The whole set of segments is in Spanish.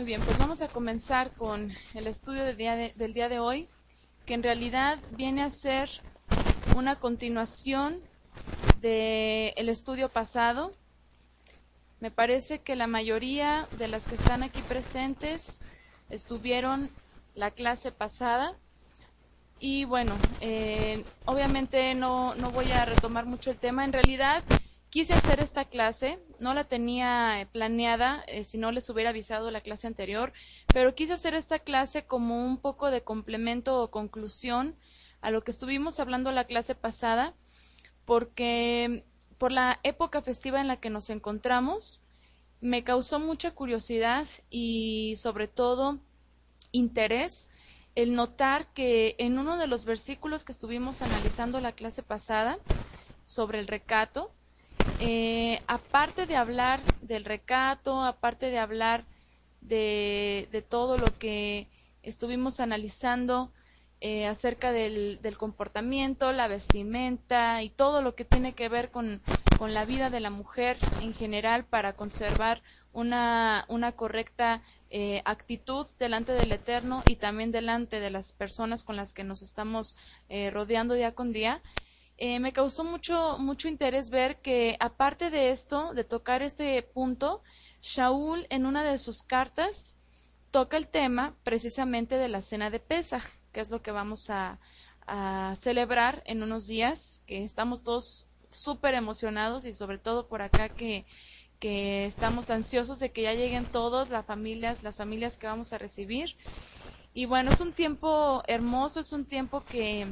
Muy bien, pues vamos a comenzar con el estudio del día de, del día de hoy, que en realidad viene a ser una continuación del estudio pasado. Me parece que la mayoría de las que están aquí presentes estuvieron la clase pasada. Y bueno, eh, obviamente no, no voy a retomar mucho el tema. En realidad, quise hacer esta clase, no la tenía eh, planeada, eh, si no les hubiera avisado la clase anterior, pero quise hacer esta clase como un poco de complemento o conclusión a lo que estuvimos hablando la clase pasada, porque por la época festiva en la que nos encontramos, me causó mucha curiosidad y sobre todo interés el notar que en uno de los versículos que estuvimos analizando la clase pasada sobre el recato, eh, aparte de hablar del recato, aparte de hablar de, de todo lo que estuvimos analizando eh, acerca del, del, comportamiento, la vestimenta y todo lo que tiene que ver con, la vida de la mujer en general para conservar una, una correcta eh, actitud delante del Eterno y también delante de las personas con las que nos estamos eh, rodeando día con día. Eh, me causó mucho, mucho interés ver que, aparte de esto, de tocar este punto, Shaul en una de sus cartas toca el tema precisamente de la cena de Pesaj, que es lo que vamos a, a celebrar en unos días, que estamos todos súper emocionados y sobre todo por acá que que estamos ansiosos de que ya lleguen todos, las familias, las familias que vamos a recibir. Y bueno, es un tiempo hermoso, es un tiempo que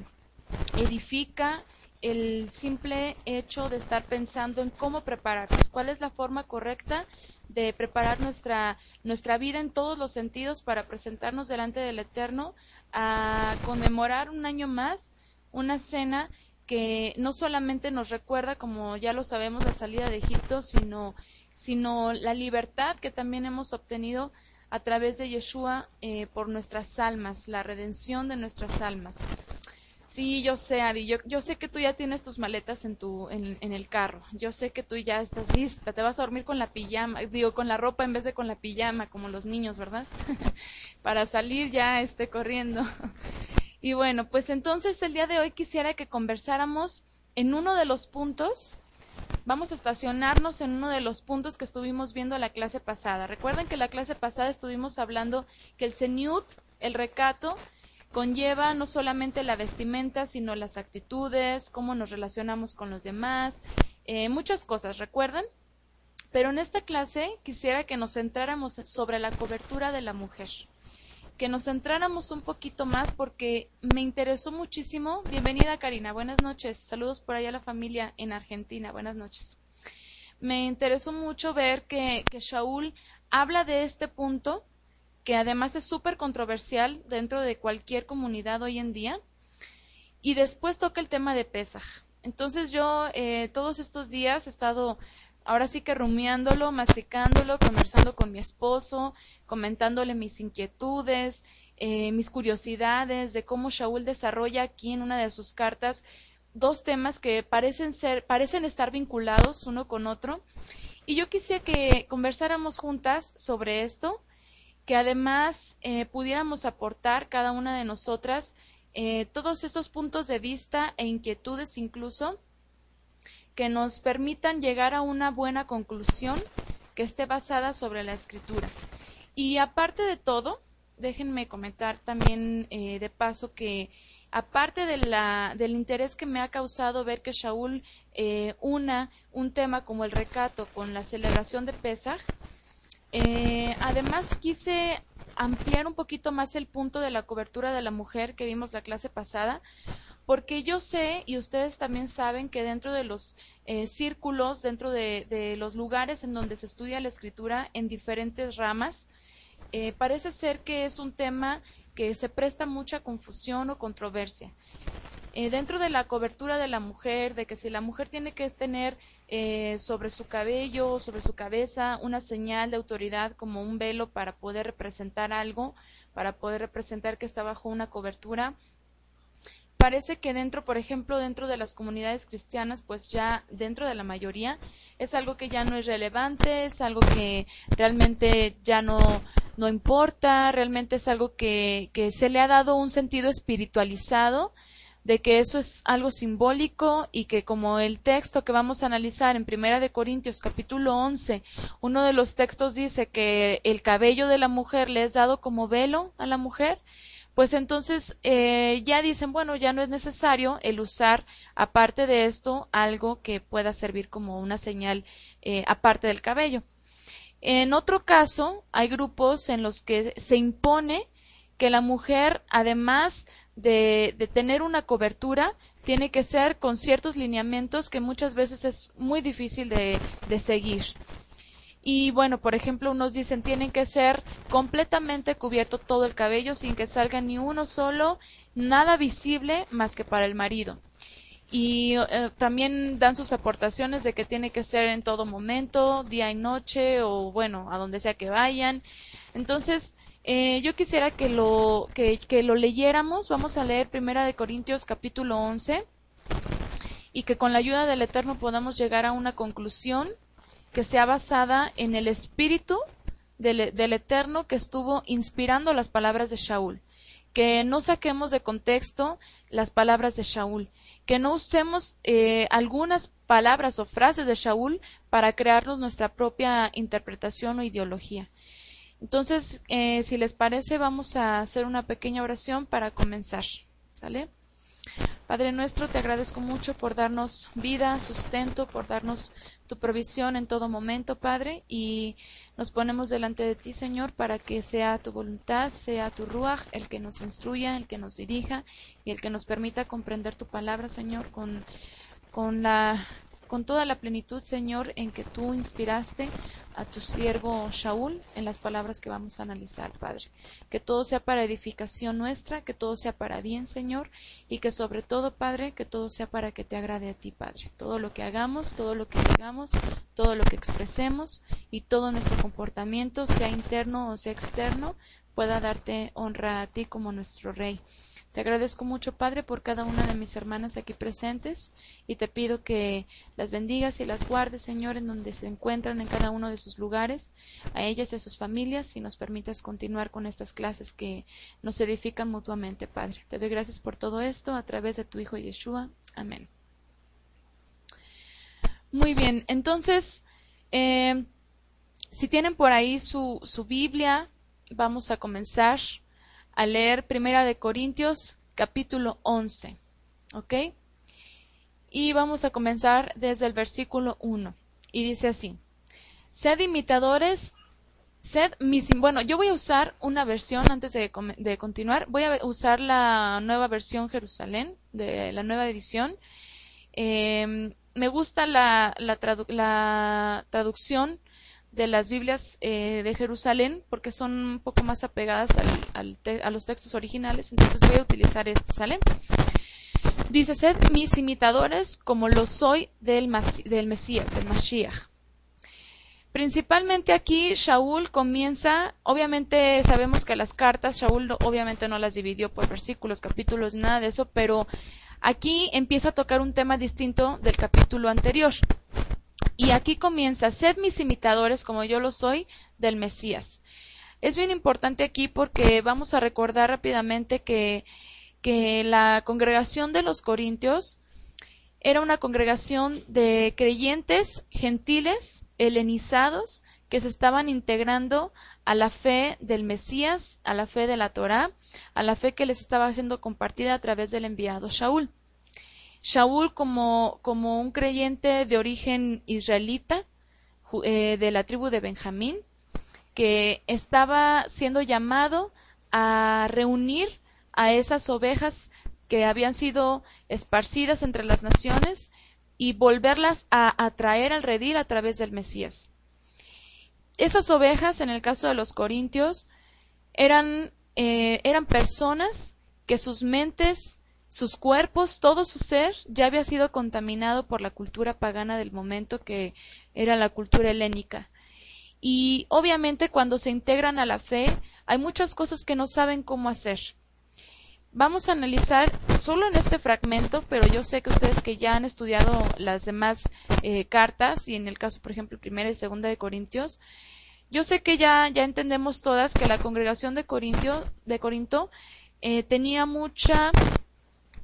edifica el simple hecho de estar pensando en cómo prepararnos, cuál es la forma correcta de preparar nuestra, nuestra vida en todos los sentidos para presentarnos delante del Eterno a conmemorar un año más una cena que no solamente nos recuerda, como ya lo sabemos, la salida de Egipto, sino sino la libertad que también hemos obtenido a través de Yeshua eh, por nuestras almas, la redención de nuestras almas. Sí, yo sé, Ari, yo, yo sé que tú ya tienes tus maletas en, tu, en, en, el carro, yo sé que tú ya estás lista, te vas a dormir con la pijama, digo, con la ropa en vez de con la pijama, como los niños, ¿verdad? Para salir ya esté corriendo. y bueno, pues entonces el día de hoy quisiera que conversáramos en uno de los puntos vamos a estacionarnos en uno de los puntos que estuvimos viendo la clase pasada. Recuerden que la clase pasada estuvimos hablando que el seniut, el recato, conlleva no solamente la vestimenta, sino las actitudes, cómo nos relacionamos con los demás, eh, muchas cosas, ¿recuerdan? Pero en esta clase quisiera que nos centráramos sobre la cobertura de la mujer que nos centráramos un poquito más porque me interesó muchísimo. Bienvenida Karina, buenas noches. Saludos por allá a la familia en Argentina, buenas noches. Me interesó mucho ver que, que Shaul habla de este punto, que además es súper controversial dentro de cualquier comunidad hoy en día, y después toca el tema de Pesaj. Entonces yo eh, todos estos días he estado ahora sí que rumiándolo, masticándolo, conversando con mi esposo, comentándole mis inquietudes, eh, mis curiosidades de cómo Shaul desarrolla aquí en una de sus cartas dos temas que parecen ser, parecen estar vinculados uno con otro. Y yo quisiera que conversáramos juntas sobre esto, que además eh, pudiéramos aportar cada una de nosotras eh, todos estos puntos de vista e inquietudes incluso que nos permitan llegar a una buena conclusión que esté basada sobre la escritura. Y aparte de todo, déjenme comentar también eh, de paso que aparte de la, del interés que me ha causado ver que Shaul eh, una un tema como el recato con la celebración de Pesach, eh, además quise ampliar un poquito más el punto de la cobertura de la mujer que vimos la clase pasada, porque yo sé y ustedes también saben que dentro de los eh, círculos, dentro de, los lugares en donde se estudia la escritura en diferentes ramas, eh, parece ser que es un tema que se presta mucha confusión o controversia. Eh, dentro de la cobertura de la mujer, de que si la mujer tiene que tener eh, sobre su cabello, sobre su cabeza, una señal de autoridad como un velo para poder representar algo, para poder representar que está bajo una cobertura, parece que dentro, por ejemplo, dentro de las comunidades cristianas, pues ya dentro de la mayoría, es algo que ya no es relevante, es algo que realmente ya no, no importa, realmente es algo que, que se le ha dado un sentido espiritualizado de que eso es algo simbólico y que como el texto que vamos a analizar en Primera de Corintios capítulo 11, uno de los textos dice que el cabello de la mujer le es dado como velo a la mujer, pues entonces eh, ya dicen, bueno, ya no es necesario el usar, aparte de esto, algo que pueda servir como una señal eh, aparte del cabello. En otro caso, hay grupos en los que se impone que la mujer, además de, de, tener una cobertura, tiene que ser con ciertos lineamientos que muchas veces es muy difícil de, seguir. Y bueno, por ejemplo, unos dicen tienen que ser completamente cubierto todo el cabello sin que salga ni uno solo, nada visible más que para el marido. Y eh, también dan sus aportaciones de que tiene que ser en todo momento, día y noche, o bueno, a donde sea que vayan. Entonces, eh, yo quisiera que lo, que, lo leyéramos. Vamos a leer Primera de Corintios capítulo 11 y que con la ayuda del Eterno podamos llegar a una conclusión que sea basada en el espíritu del, del, Eterno que estuvo inspirando las palabras de Shaul. Que no saquemos de contexto las palabras de Shaul. Que no usemos eh, algunas palabras o frases de Shaul para crearnos nuestra propia interpretación o ideología. Entonces, eh, si les parece, vamos a hacer una pequeña oración para comenzar. ¿Sale? Padre nuestro, te agradezco mucho por darnos vida, sustento, por darnos tu provisión en todo momento, Padre, y nos ponemos delante de ti, Señor, para que sea tu voluntad, sea tu ruaj el que nos instruya, el que nos dirija y el que nos permita comprender tu palabra, Señor, con, con la con toda la plenitud, Señor, en que tú inspiraste a tu siervo Shaul en las palabras que vamos a analizar, Padre. Que todo sea para edificación nuestra, que todo sea para bien, Señor, y que sobre todo, Padre, que todo sea para que te agrade a ti, Padre. Todo lo que hagamos, todo lo que digamos, todo lo que expresemos y todo nuestro comportamiento, sea interno o sea externo, pueda darte honra a ti como nuestro Rey. Te agradezco mucho, Padre, por cada una de mis hermanas aquí presentes y te pido que las bendigas y las guardes, Señor, en donde se encuentran en cada uno de sus lugares, a ellas y a sus familias, y nos permitas continuar con estas clases que nos edifican mutuamente, Padre. Te doy gracias por todo esto a través de tu Hijo Yeshua. Amén. Muy bien, entonces, eh, si tienen por ahí su, su Biblia, vamos a comenzar a leer Primera de Corintios capítulo 11. ¿Ok? Y vamos a comenzar desde el versículo 1. Y dice así, sed imitadores, sed mis... Bueno, yo voy a usar una versión antes de, de continuar. Voy a usar la nueva versión Jerusalén, de la nueva edición. Eh, me gusta la, la traducción de las Biblias eh, de Jerusalén porque son un poco más apegadas al, a los textos originales, entonces voy a utilizar este, ¿sale? Dice, sed mis imitadores como lo soy del, del Mesías, del Mashiach. Principalmente aquí Shaul comienza, obviamente sabemos que las cartas, Shaul obviamente no las dividió por versículos, capítulos, nada de eso, pero aquí empieza a tocar un tema distinto del capítulo anterior. Y aquí comienza, sed mis imitadores como yo lo soy del Mesías. Es bien importante aquí porque vamos a recordar rápidamente que, que la congregación de los Corintios era una congregación de creyentes gentiles, helenizados, que se estaban integrando a la fe del Mesías, a la fe de la Torá, a la fe que les estaba siendo compartida a través del enviado Shaul. Shaul como, como un creyente de origen israelita, eh, de la tribu de Benjamín, que estaba siendo llamado a reunir a esas ovejas que habían sido esparcidas entre las naciones y volverlas a atraer al redil a través del Mesías. Esas ovejas, en el caso de los corintios, eran, eh, eran personas que sus mentes, sus cuerpos, todo su ser ya había sido contaminado por la cultura pagana del momento que era la cultura helénica. Y obviamente cuando se integran a la fe hay muchas cosas que no saben cómo hacer. Vamos a analizar solo en este fragmento, pero yo sé que ustedes que ya han estudiado las demás eh, cartas y en el caso, por ejemplo, primera y segunda de Corintios, yo sé que ya, ya entendemos todas que la congregación de, de Corinto eh, tenía mucha,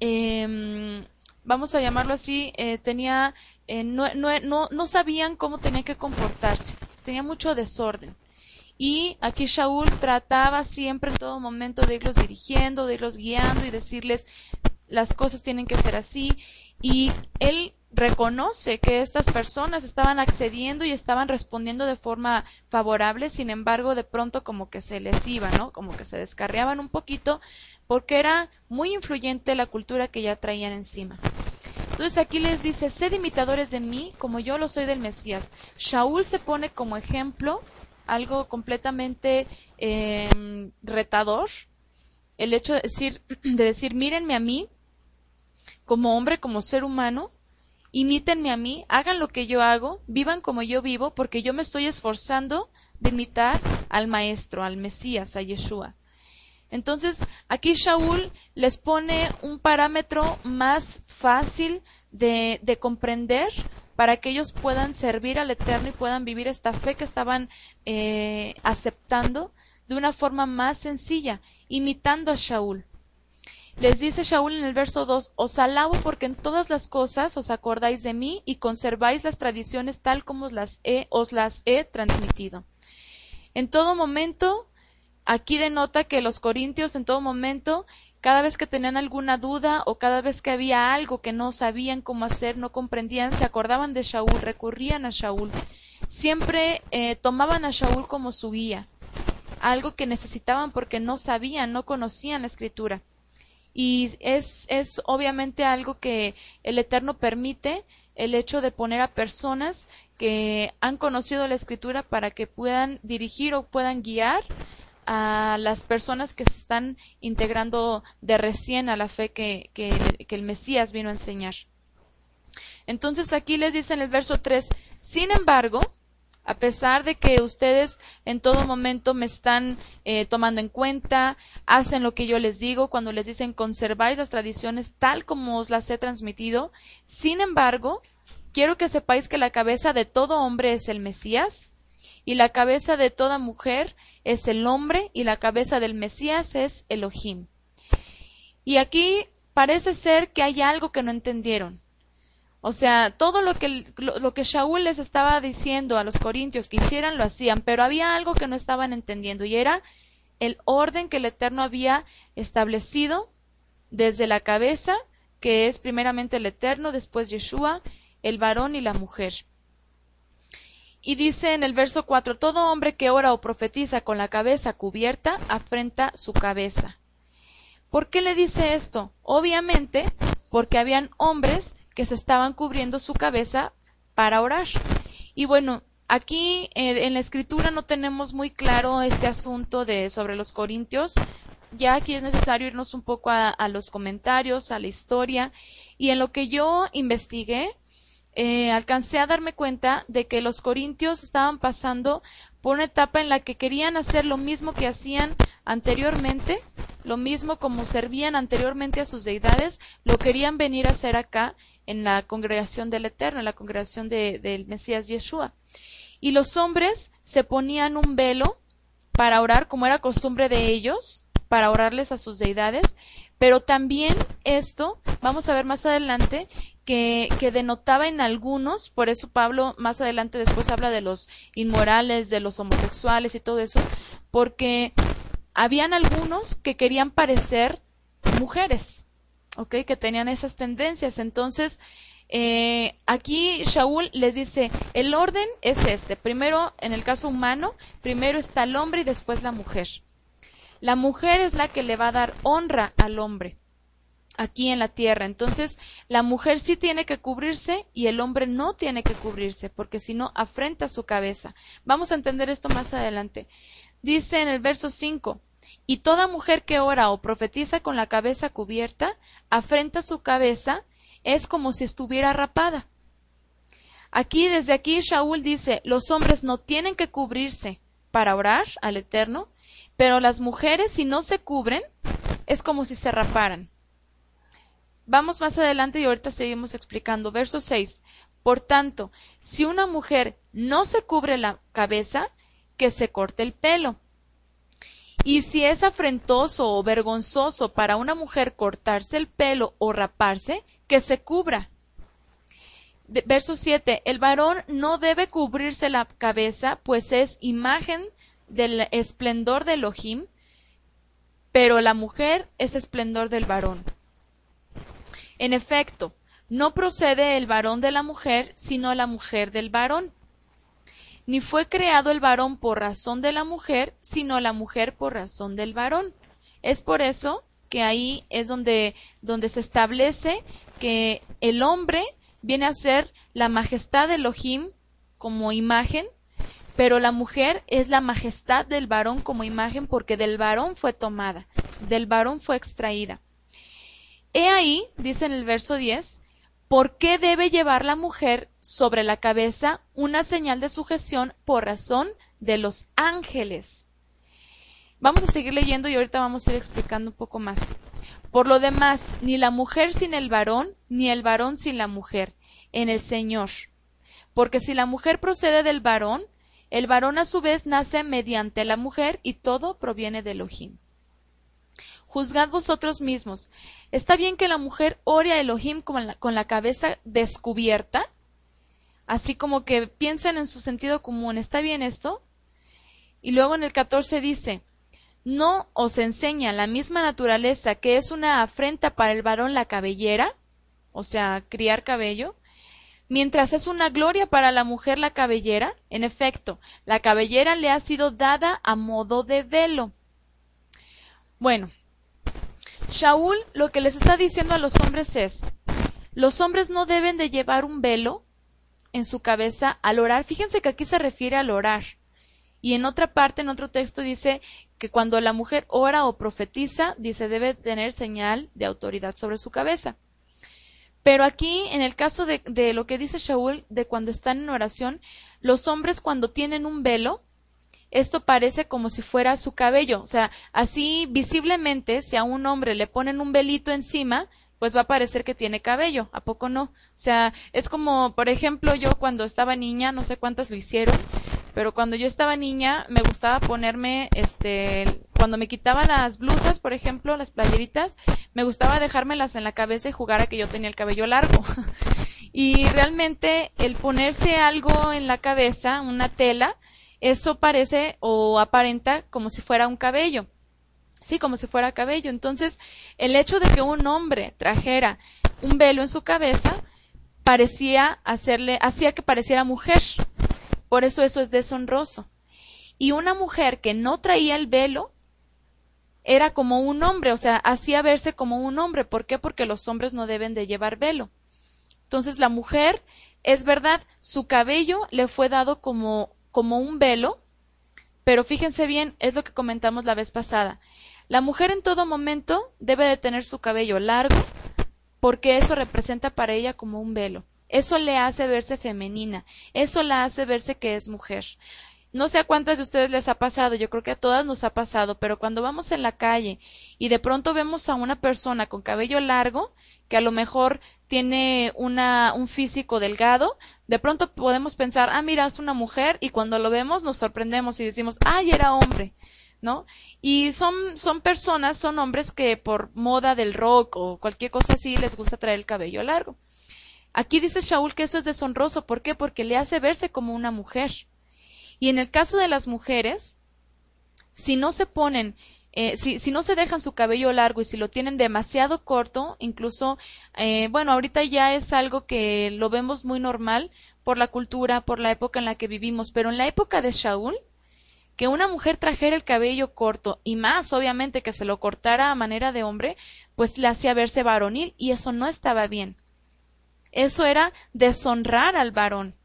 em, vamos a llamarlo así, eh, tenía, no, no, no, no sabían cómo tenía que comportarse, tenía mucho desorden. Y aquí Shaul trataba siempre en todo momento de irlos dirigiendo, de irlos guiando y decirles las cosas tienen que ser así. Y él reconoce que estas personas estaban accediendo y estaban respondiendo de forma favorable, sin embargo, de pronto como que se les iba, ¿no? Como que se descarriaban un poquito porque era muy influyente la cultura que ya traían encima. Entonces aquí les dice, sed imitadores de mí como yo lo soy del Mesías. Shaul se pone como ejemplo algo completamente em, retador. El hecho de decir, de decir, mírenme a mí, como hombre, como ser humano, imítenme a mí, hagan lo que yo hago, vivan como yo vivo, porque yo me estoy esforzando de imitar al Maestro, al Mesías, a Yeshua. Entonces, aquí Shaul les pone un parámetro más fácil de, de comprender para que ellos puedan servir al Eterno y puedan vivir esta fe que estaban eh, aceptando de una forma más sencilla, imitando a Shaul. Les dice Shaul en el verso 2, os alabo porque en todas las cosas os acordáis de mí y conserváis las tradiciones tal como os las he, transmitido. En todo momento, aquí denota que los corintios en todo momento cada vez que tenían alguna duda o cada vez que había algo que no sabían cómo hacer, no comprendían, se acordaban de Shaul, recurrían a Shaul. Siempre eh, tomaban a Shaul como su guía, algo que necesitaban porque no sabían, no conocían la escritura. Y es, es obviamente algo que el Eterno permite, el hecho de poner a personas que han conocido la escritura para que puedan dirigir o puedan guiar a las personas que se están integrando de recién a la fe que, el Mesías vino a enseñar. Entonces aquí les dice en el verso 3, sin embargo, a pesar de que ustedes en todo momento me están eh, tomando en cuenta, hacen lo que yo les digo, cuando les dicen conserváis las tradiciones tal como os las he transmitido, sin embargo, quiero que sepáis que la cabeza de todo hombre es el Mesías, y la cabeza de toda mujer es el hombre y la cabeza del Mesías es Elohim. Y aquí parece ser que hay algo que no entendieron. O sea, todo lo que, lo, que Shaul les estaba diciendo a los corintios que hicieran lo hacían, pero había algo que no estaban entendiendo y era el orden que el Eterno había establecido desde la cabeza, que es primeramente el Eterno, después Yeshua, el varón y la mujer. Y dice en el verso 4, todo hombre que ora o profetiza con la cabeza cubierta afrenta su cabeza. ¿Por qué le dice esto? Obviamente porque habían hombres que se estaban cubriendo su cabeza para orar. Y bueno, aquí eh, en la escritura no tenemos muy claro este asunto de sobre los corintios. Ya aquí es necesario irnos un poco a los comentarios, a la historia. Y en lo que yo investigué, eh, alcancé a darme cuenta de que los corintios estaban pasando por una etapa en la que querían hacer lo mismo que hacían anteriormente, lo mismo como servían anteriormente a sus deidades, lo querían venir a hacer acá en la congregación del Eterno, en la congregación del Mesías Yeshua. Y los hombres se ponían un velo para orar, como era costumbre de ellos, para orarles a sus deidades, pero también esto, vamos a ver más adelante, que, que denotaba en algunos, por eso Pablo más adelante después habla de los inmorales, de los homosexuales y todo eso, porque habían algunos que querían parecer mujeres, ¿ok? Que tenían esas tendencias. Entonces, eh, aquí Shaul les dice, el orden es este. Primero, en el caso humano, primero está el hombre y después la mujer. La mujer es la que le va a dar honra al hombre aquí en la tierra. Entonces, la mujer sí tiene que cubrirse y el hombre no tiene que cubrirse, porque si no, afrenta su cabeza. Vamos a entender esto más adelante. Dice en el verso 5, Y toda mujer que ora o profetiza con la cabeza cubierta, afrenta su cabeza, es como si estuviera rapada. Aquí, desde aquí, Shaul dice, los hombres no tienen que cubrirse para orar al Eterno, pero las mujeres, si no se cubren, es como si se raparan. Vamos más adelante y ahorita seguimos explicando. Verso 6. Por tanto, si una mujer no se cubre la cabeza, que se corte el pelo. Y si es afrentoso o vergonzoso para una mujer cortarse el pelo o raparse, que se cubra. verso 7. El varón no debe cubrirse la cabeza, pues es imagen del esplendor de Elohim, pero la mujer es esplendor del varón. En efecto, no procede el varón de la mujer, sino la mujer del varón. Ni fue creado el varón por razón de la mujer, sino la mujer por razón del varón. Es por eso que ahí es donde, donde se establece que el hombre viene a ser la majestad de Elohim como imagen, pero la mujer es la majestad del varón como imagen porque del varón fue tomada, del varón fue extraída. He ahí, dice en el verso 10, ¿por qué debe llevar la mujer sobre la cabeza una señal de sujeción por razón de los ángeles? Vamos a seguir leyendo y ahorita vamos a ir explicando un poco más. Por lo demás, ni la mujer sin el varón, ni el varón sin la mujer, en el Señor. Porque si la mujer procede del varón, el varón a su vez nace mediante la mujer y todo proviene de Elohim. Juzgad vosotros mismos. ¿Está bien que la mujer ore a Elohim con la, cabeza descubierta? Así como que piensen en su sentido común. ¿Está bien esto? Y luego en el 14 dice, ¿no os enseña la misma naturaleza que es una afrenta para el varón la cabellera? O sea, criar cabello. Mientras es una gloria para la mujer la cabellera, en efecto, la cabellera le ha sido dada a modo de velo. Bueno, Shaul lo que les está diciendo a los hombres es, los hombres no deben de llevar un velo en su cabeza al orar. Fíjense que aquí se refiere al orar. Y en otra parte, en otro texto, dice que cuando la mujer ora o profetiza, dice debe tener señal de autoridad sobre su cabeza. Pero aquí, en el caso de, de lo que dice Shaul, de cuando están en oración, los hombres cuando tienen un velo, esto parece como si fuera su cabello. O sea, así visiblemente, si a un hombre le ponen un velito encima, pues va a parecer que tiene cabello, ¿a poco no? O sea, es como, por ejemplo, yo cuando estaba niña, no sé cuántas lo hicieron, pero cuando yo estaba niña me gustaba ponerme, este, cuando me quitaba las blusas, por ejemplo, las playeritas, me gustaba dejármelas en la cabeza y jugar a que yo tenía el cabello largo. y realmente el ponerse algo en la cabeza, una tela, eso parece o aparenta como si fuera un cabello. Sí, como si fuera cabello. Entonces, el hecho de que un hombre trajera un velo en su cabeza parecía hacerle, hacía que pareciera mujer. Por eso eso es deshonroso. Y una mujer que no traía el velo era como un hombre, o sea, hacía verse como un hombre. ¿Por qué? Porque los hombres no deben de llevar velo. Entonces la mujer, es verdad, su cabello le fue dado como como un velo, pero fíjense bien, es lo que comentamos la vez pasada. La mujer en todo momento debe de tener su cabello largo porque eso representa para ella como un velo. Eso le hace verse femenina, eso la hace verse que es mujer. No sé a cuántas de ustedes les ha pasado, yo creo que a todas nos ha pasado, pero cuando vamos en la calle y de pronto vemos a una persona con cabello largo, que a lo mejor tiene un físico delgado, de pronto podemos pensar, ah, mira, es una mujer, y cuando lo vemos nos sorprendemos y decimos, ay, era hombre, ¿no? Y son, son personas, son hombres que por moda del rock o cualquier cosa así les gusta traer el cabello largo. Aquí dice Shaul que eso es deshonroso, ¿por qué? Porque le hace verse como una mujer. Y en el caso de las mujeres, si no se ponen eh, si, no se dejan su cabello largo y si lo tienen demasiado corto, incluso, eh, bueno, ahorita ya es algo que lo vemos muy normal por la cultura, por la época en la que vivimos, pero en la época de Shaul, que una mujer trajera el cabello corto y más, obviamente, que se lo cortara a manera de hombre, pues le hacía verse varonil y eso no estaba bien. Eso era deshonrar al varón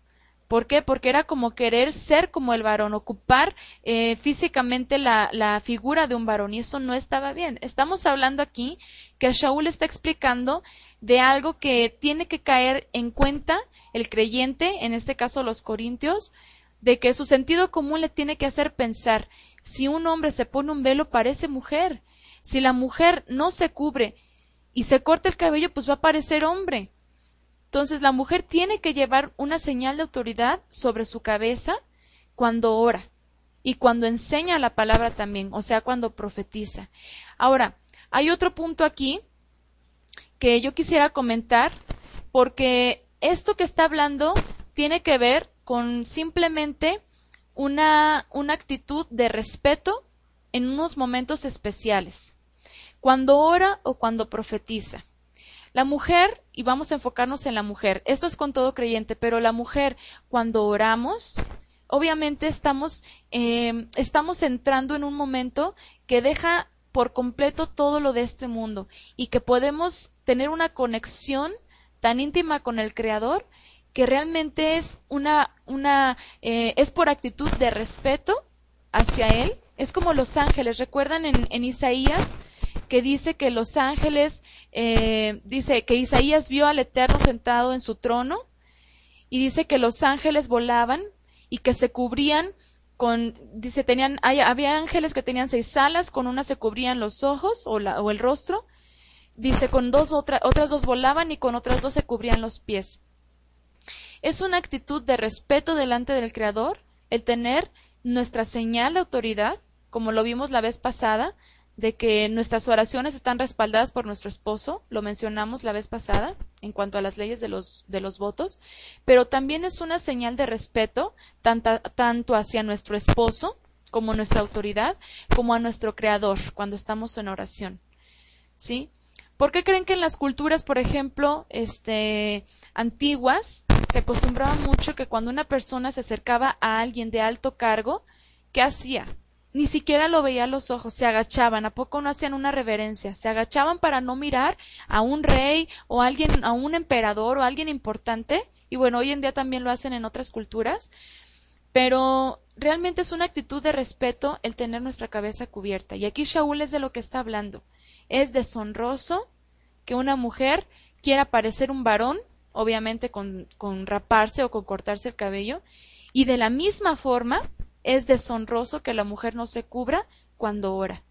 ¿Por qué? Porque era como querer ser como el varón, ocupar eh, físicamente la, la, figura de un varón y eso no estaba bien. Estamos hablando aquí que Shaul está explicando de algo que tiene que caer en cuenta el creyente, en este caso los corintios, de que su sentido común le tiene que hacer pensar si un hombre se pone un velo parece mujer, si la mujer no se cubre y se corta el cabello pues va a parecer hombre. Entonces la mujer tiene que llevar una señal de autoridad sobre su cabeza cuando ora y cuando enseña la palabra también, o sea, cuando profetiza. Ahora, hay otro punto aquí que yo quisiera comentar porque esto que está hablando tiene que ver con simplemente una, una actitud de respeto en unos momentos especiales, cuando ora o cuando profetiza. La mujer, y vamos a enfocarnos en la mujer, esto es con todo creyente, pero la mujer, cuando oramos, obviamente estamos, eh, estamos entrando en un momento que deja por completo todo lo de este mundo y que podemos tener una conexión tan íntima con el Creador que realmente es una, una, eh, es por actitud de respeto hacia Él. Es como los ángeles. ¿Recuerdan en, en Isaías que dice que los ángeles, eh, dice que Isaías vio al Eterno sentado en su trono y dice que los ángeles volaban y que se cubrían con, dice, tenían, había ángeles que tenían seis alas, con una se cubrían los ojos o, la, o el rostro, dice, con dos, otra, otras dos volaban y con otras dos se cubrían los pies. Es una actitud de respeto delante del Creador el tener nuestra señal de autoridad, como lo vimos la vez pasada, de que nuestras oraciones están respaldadas por nuestro esposo, lo mencionamos la vez pasada en cuanto a las leyes de los, de los votos, pero también es una señal de respeto tanto hacia nuestro esposo como nuestra autoridad, como a nuestro creador cuando estamos en oración. ¿Sí? ¿Por qué creen que en las culturas, por ejemplo, este, antiguas, se acostumbraba mucho que cuando una persona se acercaba a alguien de alto cargo, ¿qué hacía? Ni siquiera lo veía a los ojos, se agachaban, ¿a poco no hacían una reverencia? Se agachaban para no mirar a un rey o a alguien, a un emperador o a alguien importante, y bueno, hoy en día también lo hacen en otras culturas, pero realmente es una actitud de respeto el tener nuestra cabeza cubierta. Y aquí Shaul es de lo que está hablando. Es deshonroso que una mujer quiera parecer un varón, obviamente con, con raparse o con cortarse el cabello, y de la misma forma es deshonroso que la mujer no se cubra cuando ora.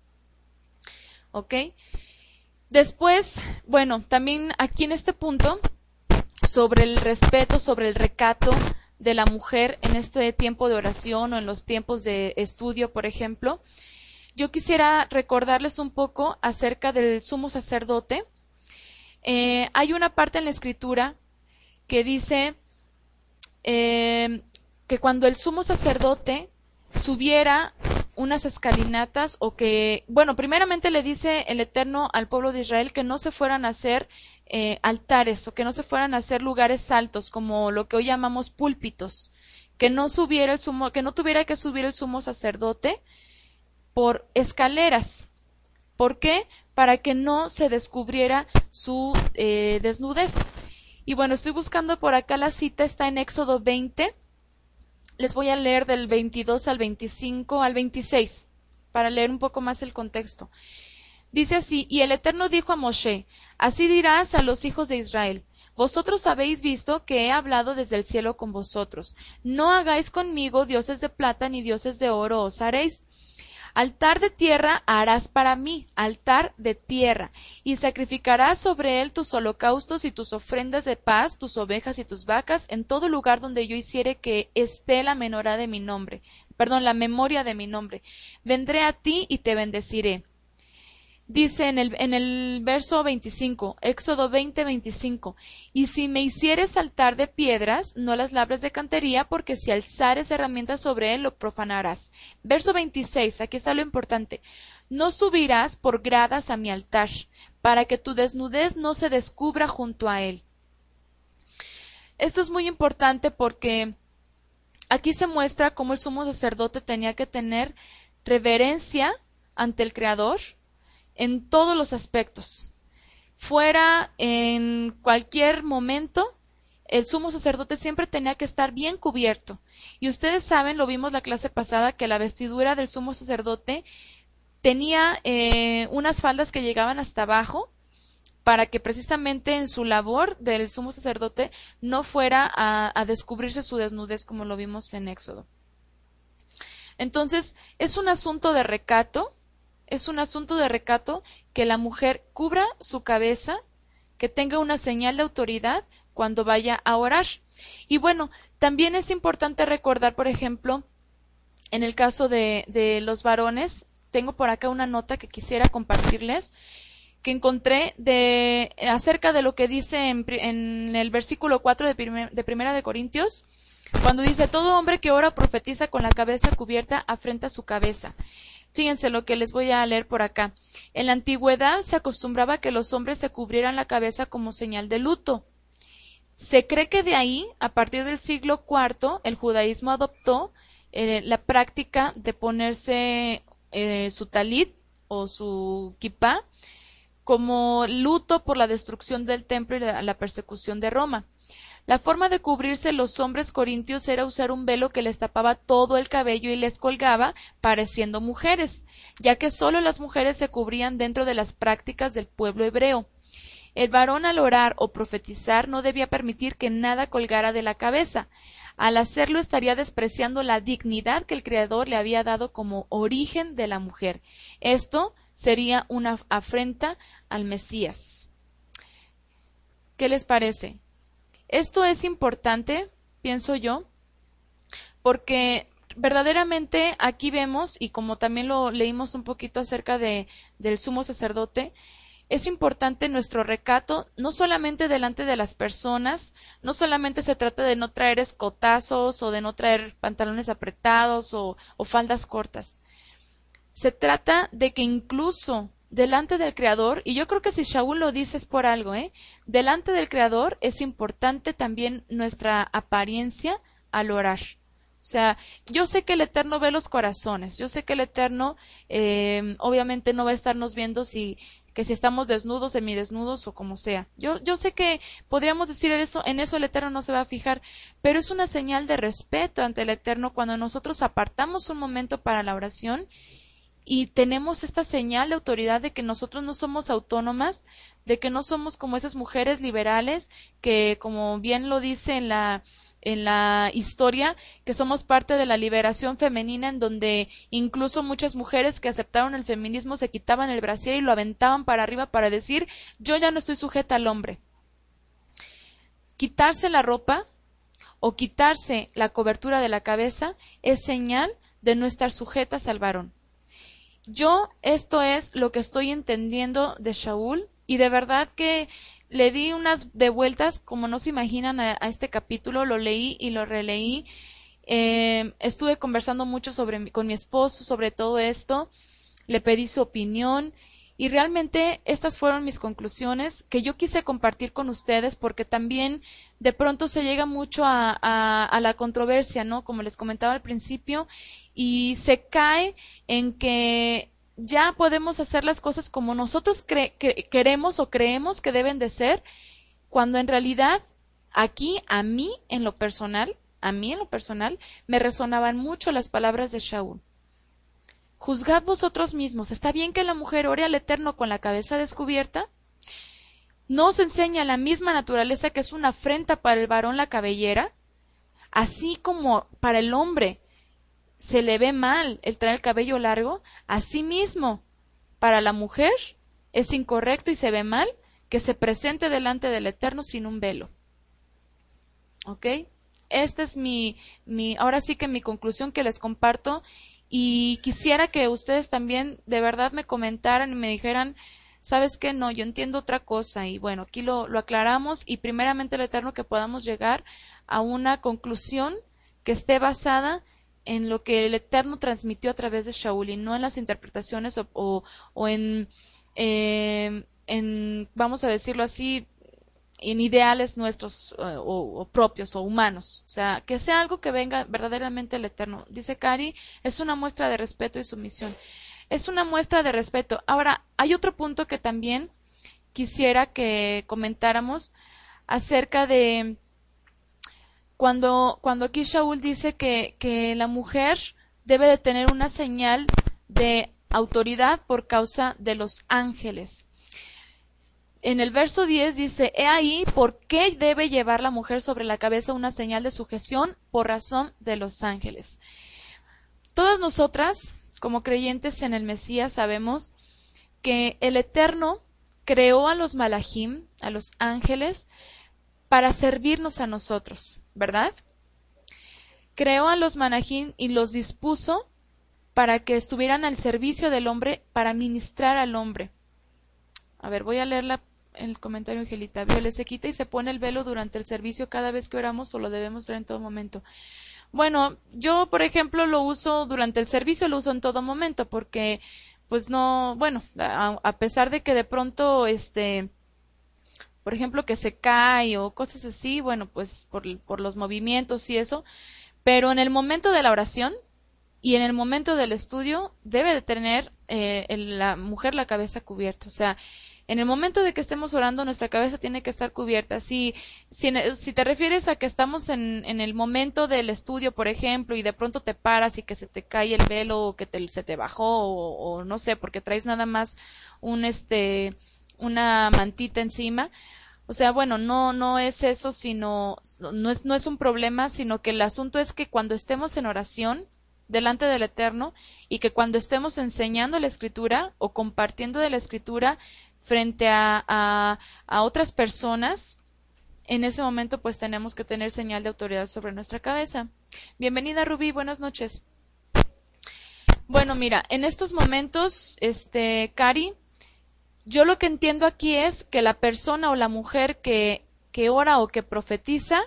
¿Ok? Después, bueno, también aquí en este punto, sobre el respeto, sobre el recato de la mujer en este tiempo de oración o en los tiempos de estudio, por ejemplo, yo quisiera recordarles un poco acerca del sumo sacerdote. Eh, hay una parte en la escritura que dice eh, que cuando el sumo sacerdote subiera unas escalinatas o que, bueno, primeramente le dice el Eterno al pueblo de Israel que no se fueran a hacer eh, altares o que no se fueran a hacer lugares altos como lo que hoy llamamos púlpitos, que no subiera el sumo, que no tuviera que subir el sumo sacerdote por escaleras. ¿Por qué? Para que no se descubriera su eh, desnudez. Y bueno, estoy buscando por acá la cita, está en Éxodo 20, les voy a leer del 22 al 25 al 26 para leer un poco más el contexto. Dice así, y el Eterno dijo a Moshe, así dirás a los hijos de Israel, vosotros habéis visto que he hablado desde el cielo con vosotros. No hagáis conmigo dioses de plata ni dioses de oro os haréis, Altar de tierra harás para mí, altar de tierra, y sacrificarás sobre él tus holocaustos y tus ofrendas de paz, tus ovejas y tus vacas, en todo lugar donde yo hiciere que esté la menorá de mi nombre, perdón, la memoria de mi nombre. Vendré a ti y te bendeciré. Dice en el, en el verso 25, Éxodo 20, 25, y si me hicieres saltar de piedras, no las labres de cantería, porque si alzares herramientas sobre él, lo profanarás. Verso 26, aquí está lo importante, no subirás por gradas a mi altar, para que tu desnudez no se descubra junto a él. Esto es muy importante porque aquí se muestra cómo el sumo sacerdote tenía que tener reverencia ante el Creador, en todos los aspectos. Fuera en cualquier momento, el sumo sacerdote siempre tenía que estar bien cubierto. Y ustedes saben, lo vimos la clase pasada, que la vestidura del sumo sacerdote tenía eh, unas faldas que llegaban hasta abajo para que precisamente en su labor del sumo sacerdote no fuera a descubrirse su desnudez como lo vimos en Éxodo. Entonces, es un asunto de recato, es un asunto de recato que la mujer cubra su cabeza, que tenga una señal de autoridad cuando vaya a orar. Y bueno, también es importante recordar, por ejemplo, en el caso de, de los varones, tengo por acá una nota que quisiera compartirles que encontré de acerca de lo que dice en, el versículo 4 de, de Primera de Corintios, cuando dice, todo hombre que ora profetiza con la cabeza cubierta afrenta su cabeza. Fíjense lo que les voy a leer por acá. En la antigüedad se acostumbraba que los hombres se cubrieran la cabeza como señal de luto. Se cree que de ahí, a partir del siglo IV, el judaísmo adoptó eh, la práctica de ponerse eh, su talit o su kippah como luto por la destrucción del templo y la persecución de Roma. La forma de cubrirse los hombres corintios era usar un velo que les tapaba todo el cabello y les colgaba, pareciendo mujeres, ya que sólo las mujeres se cubrían dentro de las prácticas del pueblo hebreo. El varón al orar o profetizar no debía permitir que nada colgara de la cabeza. Al hacerlo estaría despreciando la dignidad que el Creador le había dado como origen de la mujer. Esto sería una afrenta al Mesías. ¿Qué les parece? Esto es importante, pienso yo, porque verdaderamente aquí vemos, y como también lo leímos un poquito acerca de, del sumo sacerdote, es importante nuestro recato, no solamente delante de las personas, no solamente se trata de no traer escotazos o de no traer pantalones apretados o, o faldas cortas. Se trata de que incluso delante del Creador, y yo creo que si Shaul lo dice es por algo, ¿eh? Delante del Creador es importante también nuestra apariencia al orar. O sea, yo sé que el Eterno ve los corazones, yo sé que el Eterno eh, obviamente no va a estarnos viendo si que si estamos desnudos, semidesnudos o como sea. Yo, yo sé que podríamos decir eso, en eso el Eterno no se va a fijar, pero es una señal de respeto ante el Eterno cuando nosotros apartamos un momento para la oración y tenemos esta señal de autoridad de que nosotros no somos autónomas, de que no somos como esas mujeres liberales que, como bien lo dice en la en la historia que somos parte de la liberación femenina en donde incluso muchas mujeres que aceptaron el feminismo se quitaban el brasier y lo aventaban para arriba para decir yo ya no estoy sujeta al hombre. Quitarse la ropa o quitarse la cobertura de la cabeza es señal de no estar sujetas al varón. Yo esto es lo que estoy entendiendo de Shaul y de verdad que le di unas de vueltas como no se imaginan a, este capítulo, lo leí y lo releí. Eh, estuve conversando mucho sobre, con mi esposo sobre todo esto, le pedí su opinión y realmente estas fueron mis conclusiones que yo quise compartir con ustedes porque también de pronto se llega mucho a, la controversia, ¿no? Como les comentaba al principio, y se cae en que ya podemos hacer las cosas como nosotros queremos o creemos que deben de ser, cuando en realidad aquí a mí en lo personal, a mí en lo personal, me resonaban mucho las palabras de Shaul. Juzgad vosotros mismos. ¿Está bien que la mujer ore al Eterno con la cabeza descubierta? ¿No os enseña la misma naturaleza que es una afrenta para el varón la cabellera? Así como para el hombre se le ve mal el traer el cabello largo, asimismo, para la mujer es incorrecto y se ve mal que se presente delante del Eterno sin un velo. ¿Ok? Esta es mi, mi, ahora sí que mi conclusión que les comparto y quisiera que ustedes también de verdad me comentaran y me dijeran, sabes que no, yo entiendo otra cosa y bueno, aquí lo, lo aclaramos y primeramente el Eterno que podamos llegar a una conclusión que esté basada en lo que el Eterno transmitió a través de Shaul y no en las interpretaciones o, o, en, eh, en, vamos a decirlo así, en ideales nuestros eh, o, propios o humanos. O sea, que sea algo que venga verdaderamente del Eterno. Dice Cari, es una muestra de respeto y sumisión. Es una muestra de respeto. Ahora, hay otro punto que también quisiera que comentáramos acerca de cuando, cuando aquí Shaul dice que, que la mujer debe de tener una señal de autoridad por causa de los ángeles. En el verso 10 dice, He ahí por qué debe llevar la mujer sobre la cabeza una señal de sujeción por razón de los ángeles. Todas nosotras, como creyentes en el Mesías, sabemos que el Eterno creó a los malachim, a los ángeles, para servirnos a nosotros, ¿verdad? Creó a los malachim y los dispuso para que estuvieran al servicio del hombre, para ministrar al hombre. A ver, voy a leer el comentario, Angelita. Viole se quita y se pone el velo durante el servicio cada vez que oramos o lo debemos hacer en todo momento. Bueno, yo, por ejemplo, lo uso durante el servicio, lo uso en todo momento porque, pues no, bueno, a, pesar de que de pronto, este, por ejemplo, que se cae o cosas así, bueno, pues por, por los movimientos y eso, pero en el momento de la oración, y en el momento del estudio debe de tener eh, la mujer la cabeza cubierta. O sea, en el momento de que estemos orando, nuestra cabeza tiene que estar cubierta. Si, si, si te refieres a que estamos en, en, el momento del estudio, por ejemplo, y de pronto te paras y que se te cae el velo o que te, se te bajó o, o no sé, porque traes nada más un este, una mantita encima, o sea, bueno, no, no es eso, sino, no es, no es un problema, sino que el asunto es que cuando estemos en oración, delante del Eterno y que cuando estemos enseñando la escritura o compartiendo de la escritura frente a, a, otras personas, en ese momento pues tenemos que tener señal de autoridad sobre nuestra cabeza. Bienvenida Rubí, buenas noches. Bueno, mira, en estos momentos, este, Cari, yo lo que entiendo aquí es que la persona o la mujer que, que ora o que profetiza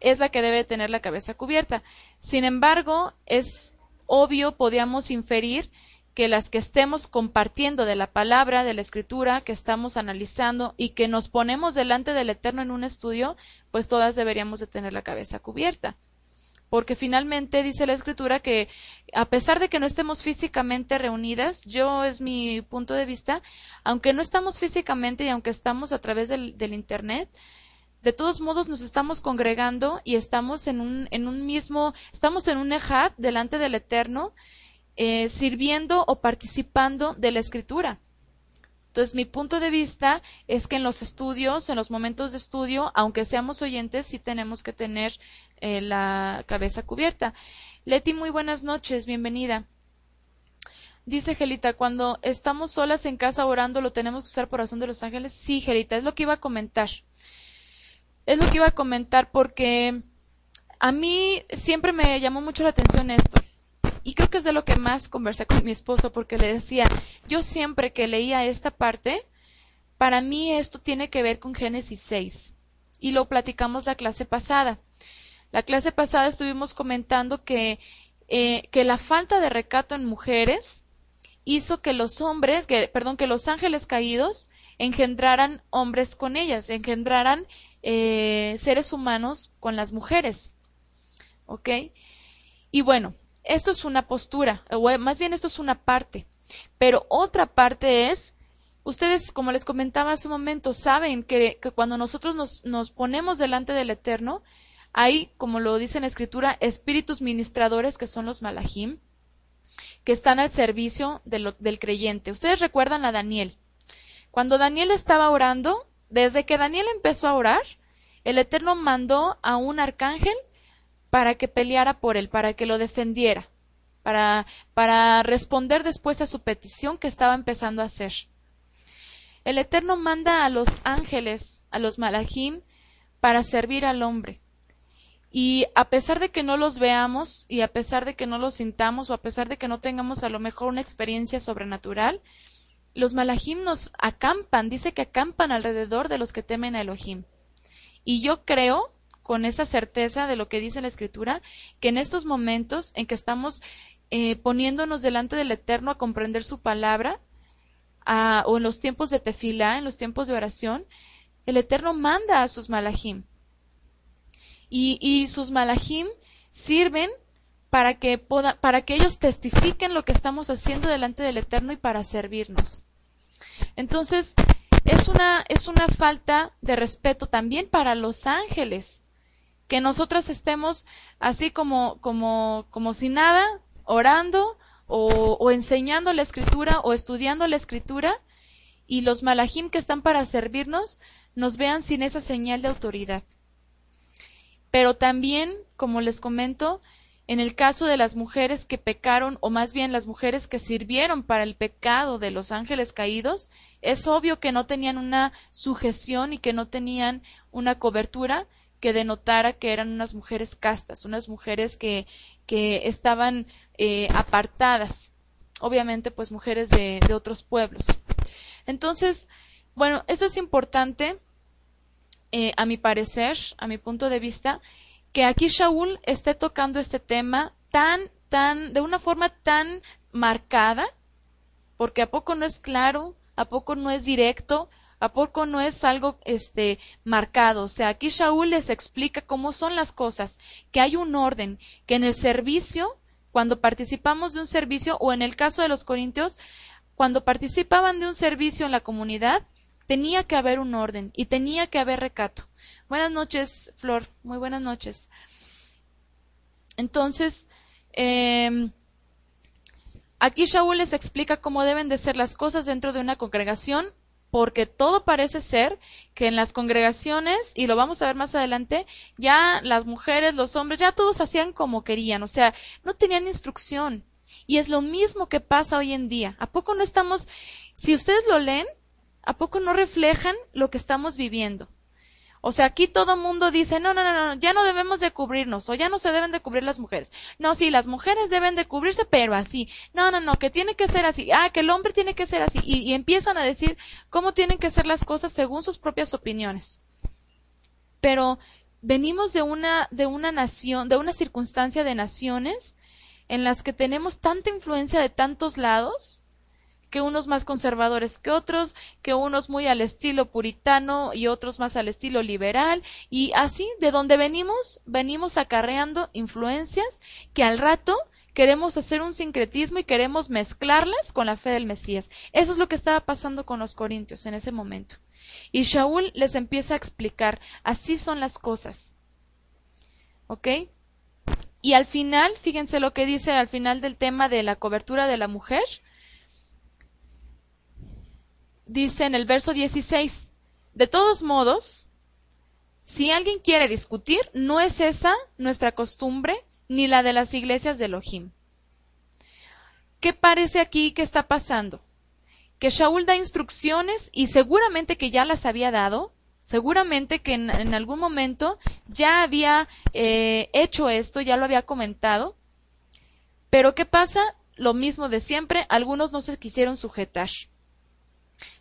es la que debe tener la cabeza cubierta. Sin embargo, es obvio podíamos inferir que las que estemos compartiendo de la palabra, de la escritura, que estamos analizando y que nos ponemos delante del Eterno en un estudio, pues todas deberíamos de tener la cabeza cubierta. Porque finalmente dice la escritura que a pesar de que no estemos físicamente reunidas, yo es mi punto de vista, aunque no estamos físicamente y aunque estamos a través del, del Internet, de todos modos nos estamos congregando y estamos en un, en un mismo, estamos en un ejad delante del Eterno, eh, sirviendo o participando de la escritura. Entonces, mi punto de vista es que en los estudios, en los momentos de estudio, aunque seamos oyentes, sí tenemos que tener eh, la cabeza cubierta. Leti, muy buenas noches, bienvenida. Dice Gelita, cuando estamos solas en casa orando, ¿lo tenemos que usar por razón de los ángeles? Sí, Gelita, es lo que iba a comentar es lo que iba a comentar porque a mí siempre me llamó mucho la atención esto. Y creo que es de lo que más conversé con mi esposo porque le decía, yo siempre que leía esta parte, para mí esto tiene que ver con Génesis 6. Y lo platicamos la clase pasada. La clase pasada estuvimos comentando que, eh, que la falta de recato en mujeres hizo que los hombres, que, perdón, que los ángeles caídos engendraran hombres con ellas, engendraran eh, seres humanos con las mujeres. ¿Ok? Y bueno, esto es una postura, o más bien esto es una parte. Pero otra parte es, ustedes, como les comentaba hace un momento, saben que, cuando nosotros nos, nos, ponemos delante del Eterno, hay, como lo dice en la Escritura, espíritus ministradores que son los malachim, que están al servicio del creyente. Ustedes recuerdan a Daniel. Cuando Daniel estaba orando, desde que Daniel empezó a orar, el Eterno mandó a un arcángel para que peleara por él, para que lo defendiera, para, para responder después a su petición que estaba empezando a hacer. El Eterno manda a los ángeles, a los malachim, para servir al hombre. Y a pesar de que no los veamos y a pesar de que no los sintamos o a pesar de que no tengamos a lo mejor una experiencia sobrenatural, los malajim nos acampan, dice que acampan alrededor de los que temen a Elohim. Y yo creo, con esa certeza de lo que dice la Escritura, que en estos momentos en que estamos eh, poniéndonos delante del Eterno a comprender su palabra, o en los tiempos de tefilá, en los tiempos de oración, el Eterno manda a sus malajim. Y, y sus malajim sirven para que, para que ellos testifiquen lo que estamos haciendo delante del Eterno y para servirnos. Entonces, es una, es una falta de respeto también para los ángeles, que nosotras estemos así como, como, como si nada, orando o, o enseñando la escritura o estudiando la escritura y los malajim que están para servirnos nos vean sin esa señal de autoridad. Pero también, como les comento, en el caso de las mujeres que pecaron, o más bien las mujeres que sirvieron para el pecado de los ángeles caídos, es obvio que no tenían una sujeción y que no tenían una cobertura que denotara que eran unas mujeres castas, unas mujeres que, que estaban eh, apartadas, obviamente pues mujeres de, de otros pueblos. Entonces, bueno, eso es importante, eh, a mi parecer, a mi punto de vista, que aquí Shaul esté tocando este tema tan, tan, de una forma tan marcada, porque a poco no es claro, a poco no es directo, a poco no es algo este marcado. O sea, aquí Shaul les explica cómo son las cosas, que hay un orden, que en el servicio, cuando participamos de un servicio, o en el caso de los corintios, cuando participaban de un servicio en la comunidad, tenía que haber un orden y tenía que haber recato. Buenas noches, Flor. Muy buenas noches. Entonces, eh, aquí Shaul les explica cómo deben de ser las cosas dentro de una congregación, porque todo parece ser que en las congregaciones, y lo vamos a ver más adelante, ya las mujeres, los hombres, ya todos hacían como querían, o sea, no tenían instrucción. Y es lo mismo que pasa hoy en día. ¿A poco no estamos, si ustedes lo leen, ¿a poco no reflejan lo que estamos viviendo? O sea, aquí todo mundo dice, no, no, no, no, ya no debemos de cubrirnos, o ya no se deben de cubrir las mujeres. No, sí, las mujeres deben de cubrirse, pero así. No, no, no, que tiene que ser así. Ah, que el hombre tiene que ser así. Y, y empiezan a decir cómo tienen que ser las cosas según sus propias opiniones. Pero venimos de una, de una nación, de una circunstancia de naciones en las que tenemos tanta influencia de tantos lados, que unos más conservadores que otros, que unos muy al estilo puritano y otros más al estilo liberal, y así, de donde venimos, venimos acarreando influencias que al rato queremos hacer un sincretismo y queremos mezclarlas con la fe del Mesías. Eso es lo que estaba pasando con los corintios en ese momento. Y Shaul les empieza a explicar, así son las cosas. ¿Ok? Y al final, fíjense lo que dice al final del tema de la cobertura de la mujer, dice en el verso 16, de todos modos, si alguien quiere discutir, no es esa nuestra costumbre ni la de las iglesias de Elohim. ¿Qué parece aquí que está pasando? Que Shaul da instrucciones y seguramente que ya las había dado, seguramente que en, algún momento ya había eh, hecho esto, ya lo había comentado, pero ¿qué pasa? Lo mismo de siempre, algunos no se quisieron sujetar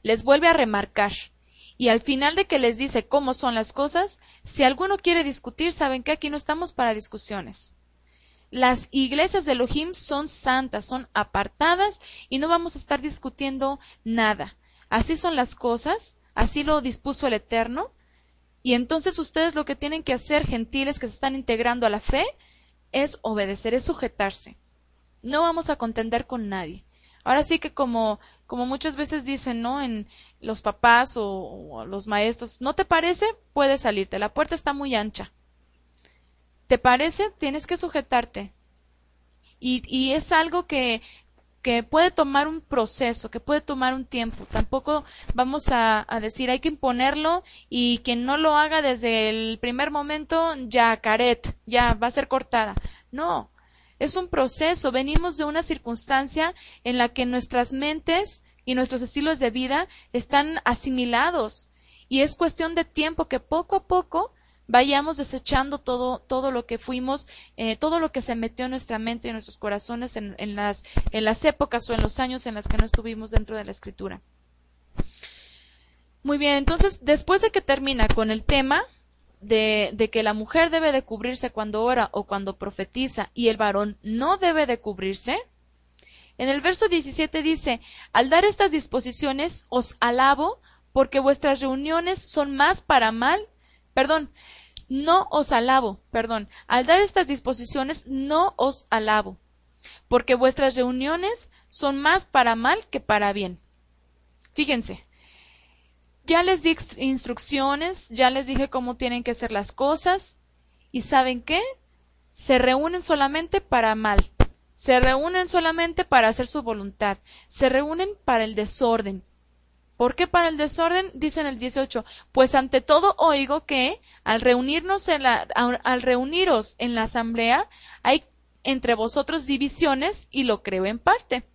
les vuelve a remarcar. Y al final de que les dice cómo son las cosas, si alguno quiere discutir, saben que aquí no estamos para discusiones. Las iglesias de Elohim son santas, son apartadas y no vamos a estar discutiendo nada. Así son las cosas, así lo dispuso el Eterno. Y entonces ustedes lo que tienen que hacer, gentiles que se están integrando a la fe, es obedecer, es sujetarse. No vamos a contender con nadie. Ahora sí que como, como muchas veces dicen, ¿no? En los papás o, los maestros, ¿no te parece? Puedes salirte, la puerta está muy ancha. ¿Te parece? Tienes que sujetarte. Y, y es algo que, que puede tomar un proceso, que puede tomar un tiempo. Tampoco vamos a, a, decir hay que imponerlo y quien no lo haga desde el primer momento, ya caret, ya va a ser cortada. No, es un proceso, venimos de una circunstancia en la que nuestras mentes y nuestros estilos de vida están asimilados y es cuestión de tiempo que poco a poco vayamos desechando todo, todo lo que fuimos, eh, todo lo que se metió en nuestra mente y en nuestros corazones en, en, las, en las épocas o en los años en las que no estuvimos dentro de la escritura. Muy bien, entonces, después de que termina con el tema, de, que la mujer debe de cubrirse cuando ora o cuando profetiza y el varón no debe de cubrirse, en el verso 17 dice, al dar estas disposiciones os alabo porque vuestras reuniones son más para mal, perdón, no os alabo, perdón, al dar estas disposiciones no os alabo, porque vuestras reuniones son más para mal que para bien. Fíjense, ya les di instrucciones, ya les dije cómo tienen que ser las cosas, y ¿saben qué? Se reúnen solamente para mal, se reúnen solamente para hacer su voluntad, se reúnen para el desorden. ¿Por qué para el desorden? Dice en el 18, pues ante todo oigo que al reunirnos en la, al reuniros en la asamblea hay entre vosotros divisiones y lo creo en parte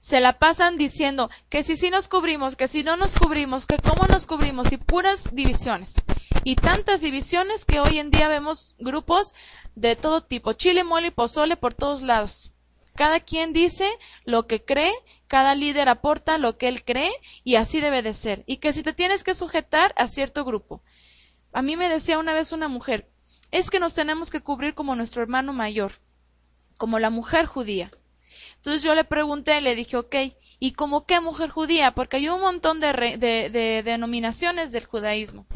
se la pasan diciendo que si sí nos cubrimos, que si no nos cubrimos, que cómo nos cubrimos y puras divisiones. Y tantas divisiones que hoy en día vemos grupos de todo tipo, chile, mole y pozole por todos lados. Cada quien dice lo que cree, cada líder aporta lo que él cree y así debe de ser. Y que si te tienes que sujetar a cierto grupo. A mí me decía una vez una mujer, es que nos tenemos que cubrir como nuestro hermano mayor, como la mujer judía. Entonces yo le pregunté, le dije, ok, ¿y como qué mujer judía? Porque hay un montón de, de, denominaciones del judaísmo.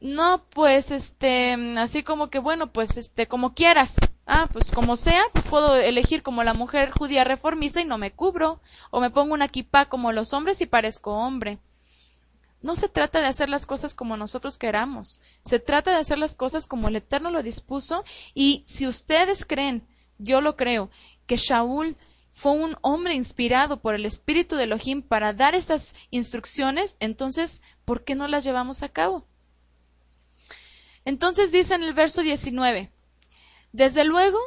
No, pues, este, así como que, bueno, pues, este, como quieras. Ah, pues como sea, pues puedo elegir como la mujer judía reformista y no me cubro. O me pongo una kipá como los hombres y parezco hombre. No se trata de hacer las cosas como nosotros queramos. Se trata de hacer las cosas como el Eterno lo dispuso. Y si ustedes creen, yo lo creo, que Shaul fue un hombre inspirado por el espíritu de Elohim para dar estas instrucciones, entonces, ¿por qué no las llevamos a cabo? Entonces dice en el verso 19, desde luego,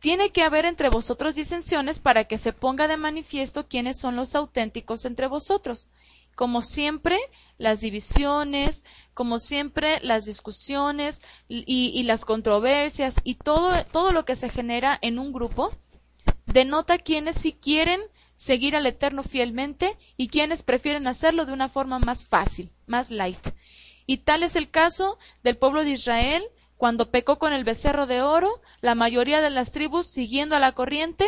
tiene que haber entre vosotros disensiones para que se ponga de manifiesto quiénes son los auténticos entre vosotros. Como siempre, las divisiones, como siempre, las discusiones y, y las controversias y todo, todo lo que se genera en un grupo, denota quienes sí quieren seguir al Eterno fielmente y quienes prefieren hacerlo de una forma más fácil, más light. Y tal es el caso del pueblo de Israel cuando pecó con el becerro de oro, la mayoría de las tribus siguiendo a la corriente,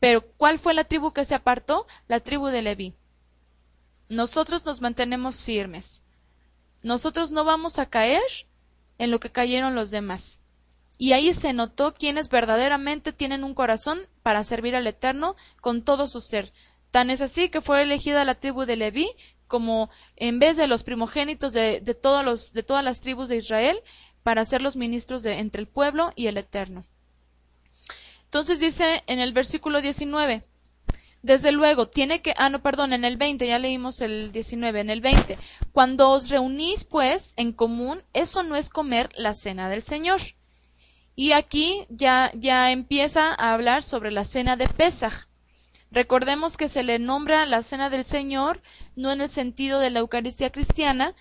pero ¿cuál fue la tribu que se apartó? La tribu de Leví. Nosotros nos mantenemos firmes. Nosotros no vamos a caer en lo que cayeron los demás. Y ahí se notó quienes verdaderamente tienen un corazón para servir al Eterno con todo su ser. Tan es así que fue elegida la tribu de Leví como en vez de los primogénitos de, todos los, de todas las tribus de Israel para ser los ministros de, entre el pueblo y el Eterno. Entonces dice en el versículo 19, desde luego, tiene que, ah, no, perdón, en el 20, ya leímos el 19, en el 20, cuando os reunís, pues, en común, eso no es comer la cena del Señor. Y aquí ya, ya empieza a hablar sobre la cena de Pesaj. Recordemos que se le nombra la cena del Señor, no en el sentido de la Eucaristía cristiana,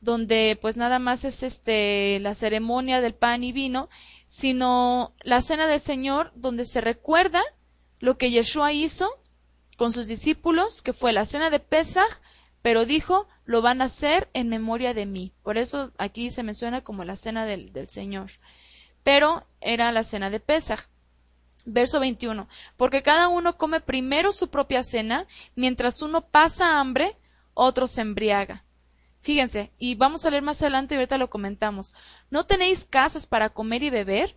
donde pues nada más es este la ceremonia del pan y vino, sino la cena del Señor donde se recuerda lo que Yeshua hizo con sus discípulos, que fue la cena de Pesaj, pero dijo, lo van a hacer en memoria de mí. Por eso aquí se menciona como la cena del, del Señor pero era la cena de Pesaj. Verso 21. Porque cada uno come primero su propia cena, mientras uno pasa hambre, otro se embriaga. Fíjense, y vamos a leer más adelante y ahorita lo comentamos. ¿No tenéis casas para comer y beber?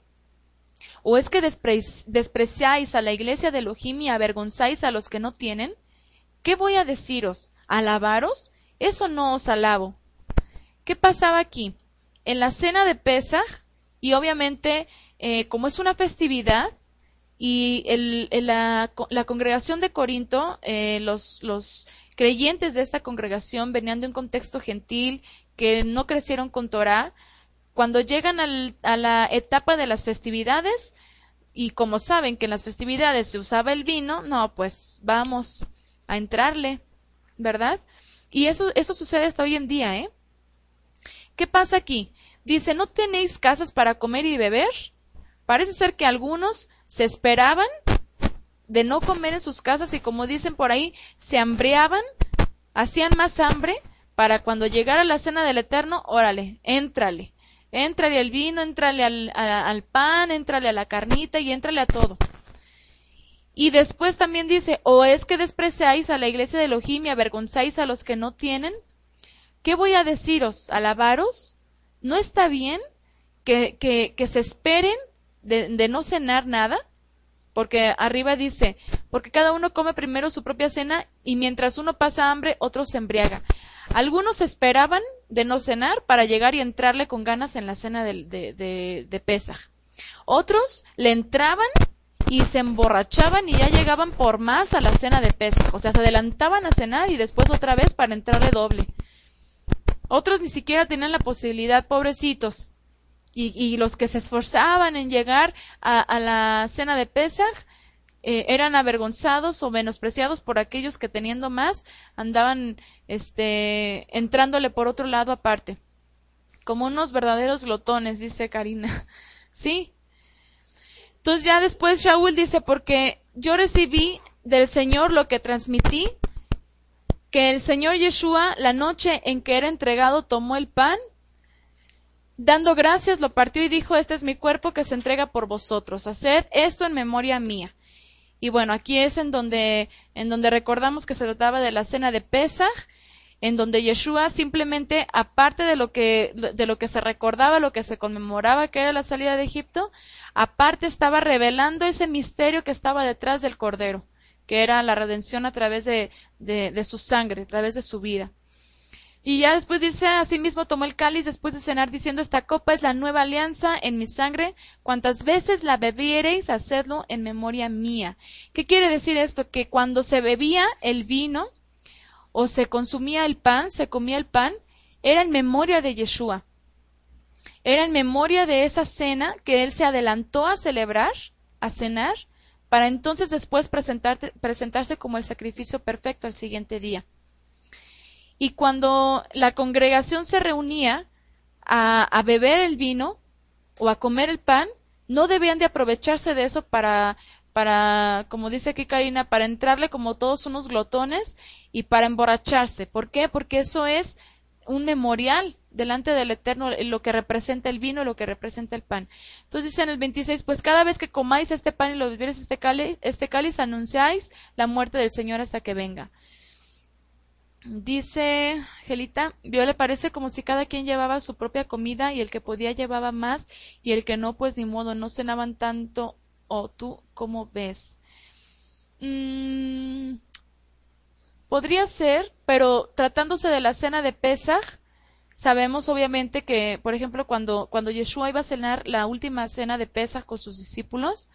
¿O es que despreciáis a la iglesia de Elohim y avergonzáis a los que no tienen? ¿Qué voy a deciros? ¿Alabaros? Eso no os alabo. ¿Qué pasaba aquí? En la cena de Pesaj, y obviamente, eh, como es una festividad, y el, la, la, congregación de Corinto, eh, los, los creyentes de esta congregación venían de un contexto gentil, que no crecieron con Torah, cuando llegan al, a la etapa de las festividades, y como saben que en las festividades se usaba el vino, no, pues vamos a entrarle, ¿verdad? Y eso, eso sucede hasta hoy en día, ¿eh? ¿Qué pasa aquí? Dice, ¿no tenéis casas para comer y beber? Parece ser que algunos se esperaban de no comer en sus casas y como dicen por ahí, se hambriaban, hacían más hambre para cuando llegara la cena del Eterno, órale, éntrale, éntrale al vino, éntrale al, al pan, éntrale a la carnita y éntrale a todo. Y después también dice, o es que despreciáis a la iglesia de Elohim y avergonzáis a los que no tienen. ¿Qué voy a deciros? ¿Alabaros? ¿No está bien que, que, se esperen de, de, no cenar nada? Porque arriba dice, porque cada uno come primero su propia cena y mientras uno pasa hambre, otro se embriaga. Algunos esperaban de no cenar para llegar y entrarle con ganas en la cena de, de, de, Pesaj. Otros le entraban y se emborrachaban y ya llegaban por más a la cena de Pesaj. O sea, se adelantaban a cenar y después otra vez para entrarle doble. Otros ni siquiera tenían la posibilidad, pobrecitos. Y, y los que se esforzaban en llegar a, la cena de Pesaj, eh, eran avergonzados o menospreciados por aquellos que teniendo más andaban este entrándole por otro lado aparte. Como unos verdaderos glotones dice Karina. Sí. Entonces ya después Shaul dice porque yo recibí del Señor lo que transmití que el Señor Yeshua la noche en que era entregado tomó el pan dando gracias lo partió y dijo este es mi cuerpo que se entrega por vosotros. Haced esto en memoria mía. Y bueno, aquí es en donde, en donde recordamos que se trataba de la cena de Pesach, en donde Yeshua simplemente, aparte de lo que, de lo que se recordaba, lo que se conmemoraba que era la salida de Egipto, aparte estaba revelando ese misterio que estaba detrás del Cordero, que era la redención a través de, de, de su sangre, a través de su vida. Y ya después dice, asimismo tomó el cáliz después de cenar, diciendo, esta copa es la nueva alianza en mi sangre, cuantas veces la bebiereis, hacedlo en memoria mía. ¿Qué quiere decir esto? Que cuando se bebía el vino, o se consumía el pan, se comía el pan, era en memoria de Yeshua. Era en memoria de esa cena que él se adelantó a celebrar, a cenar, para entonces después presentarse como el sacrificio perfecto al siguiente día. Y cuando la congregación se reunía a, beber el vino o a comer el pan, no debían de aprovecharse de eso para, para, como dice aquí Karina, para entrarle como todos unos glotones y para emborracharse. ¿Por qué? Porque eso es un memorial delante del Eterno, lo que representa el vino, lo que representa el pan. Entonces dice en el 26, pues cada vez que comáis este pan y lo bebieres este cáliz, este cáliz, anunciáis la muerte del Señor hasta que venga. Dice Gelita, vio le parece como si cada quien llevaba su propia comida y el que podía llevaba más y el que no, pues ni modo, no cenaban tanto o tú cómo ves. Mm, podría ser, pero tratándose de la cena de Pesach, sabemos obviamente que, por ejemplo, cuando, cuando Yeshua iba a cenar la última cena de Pesach con sus discípulos,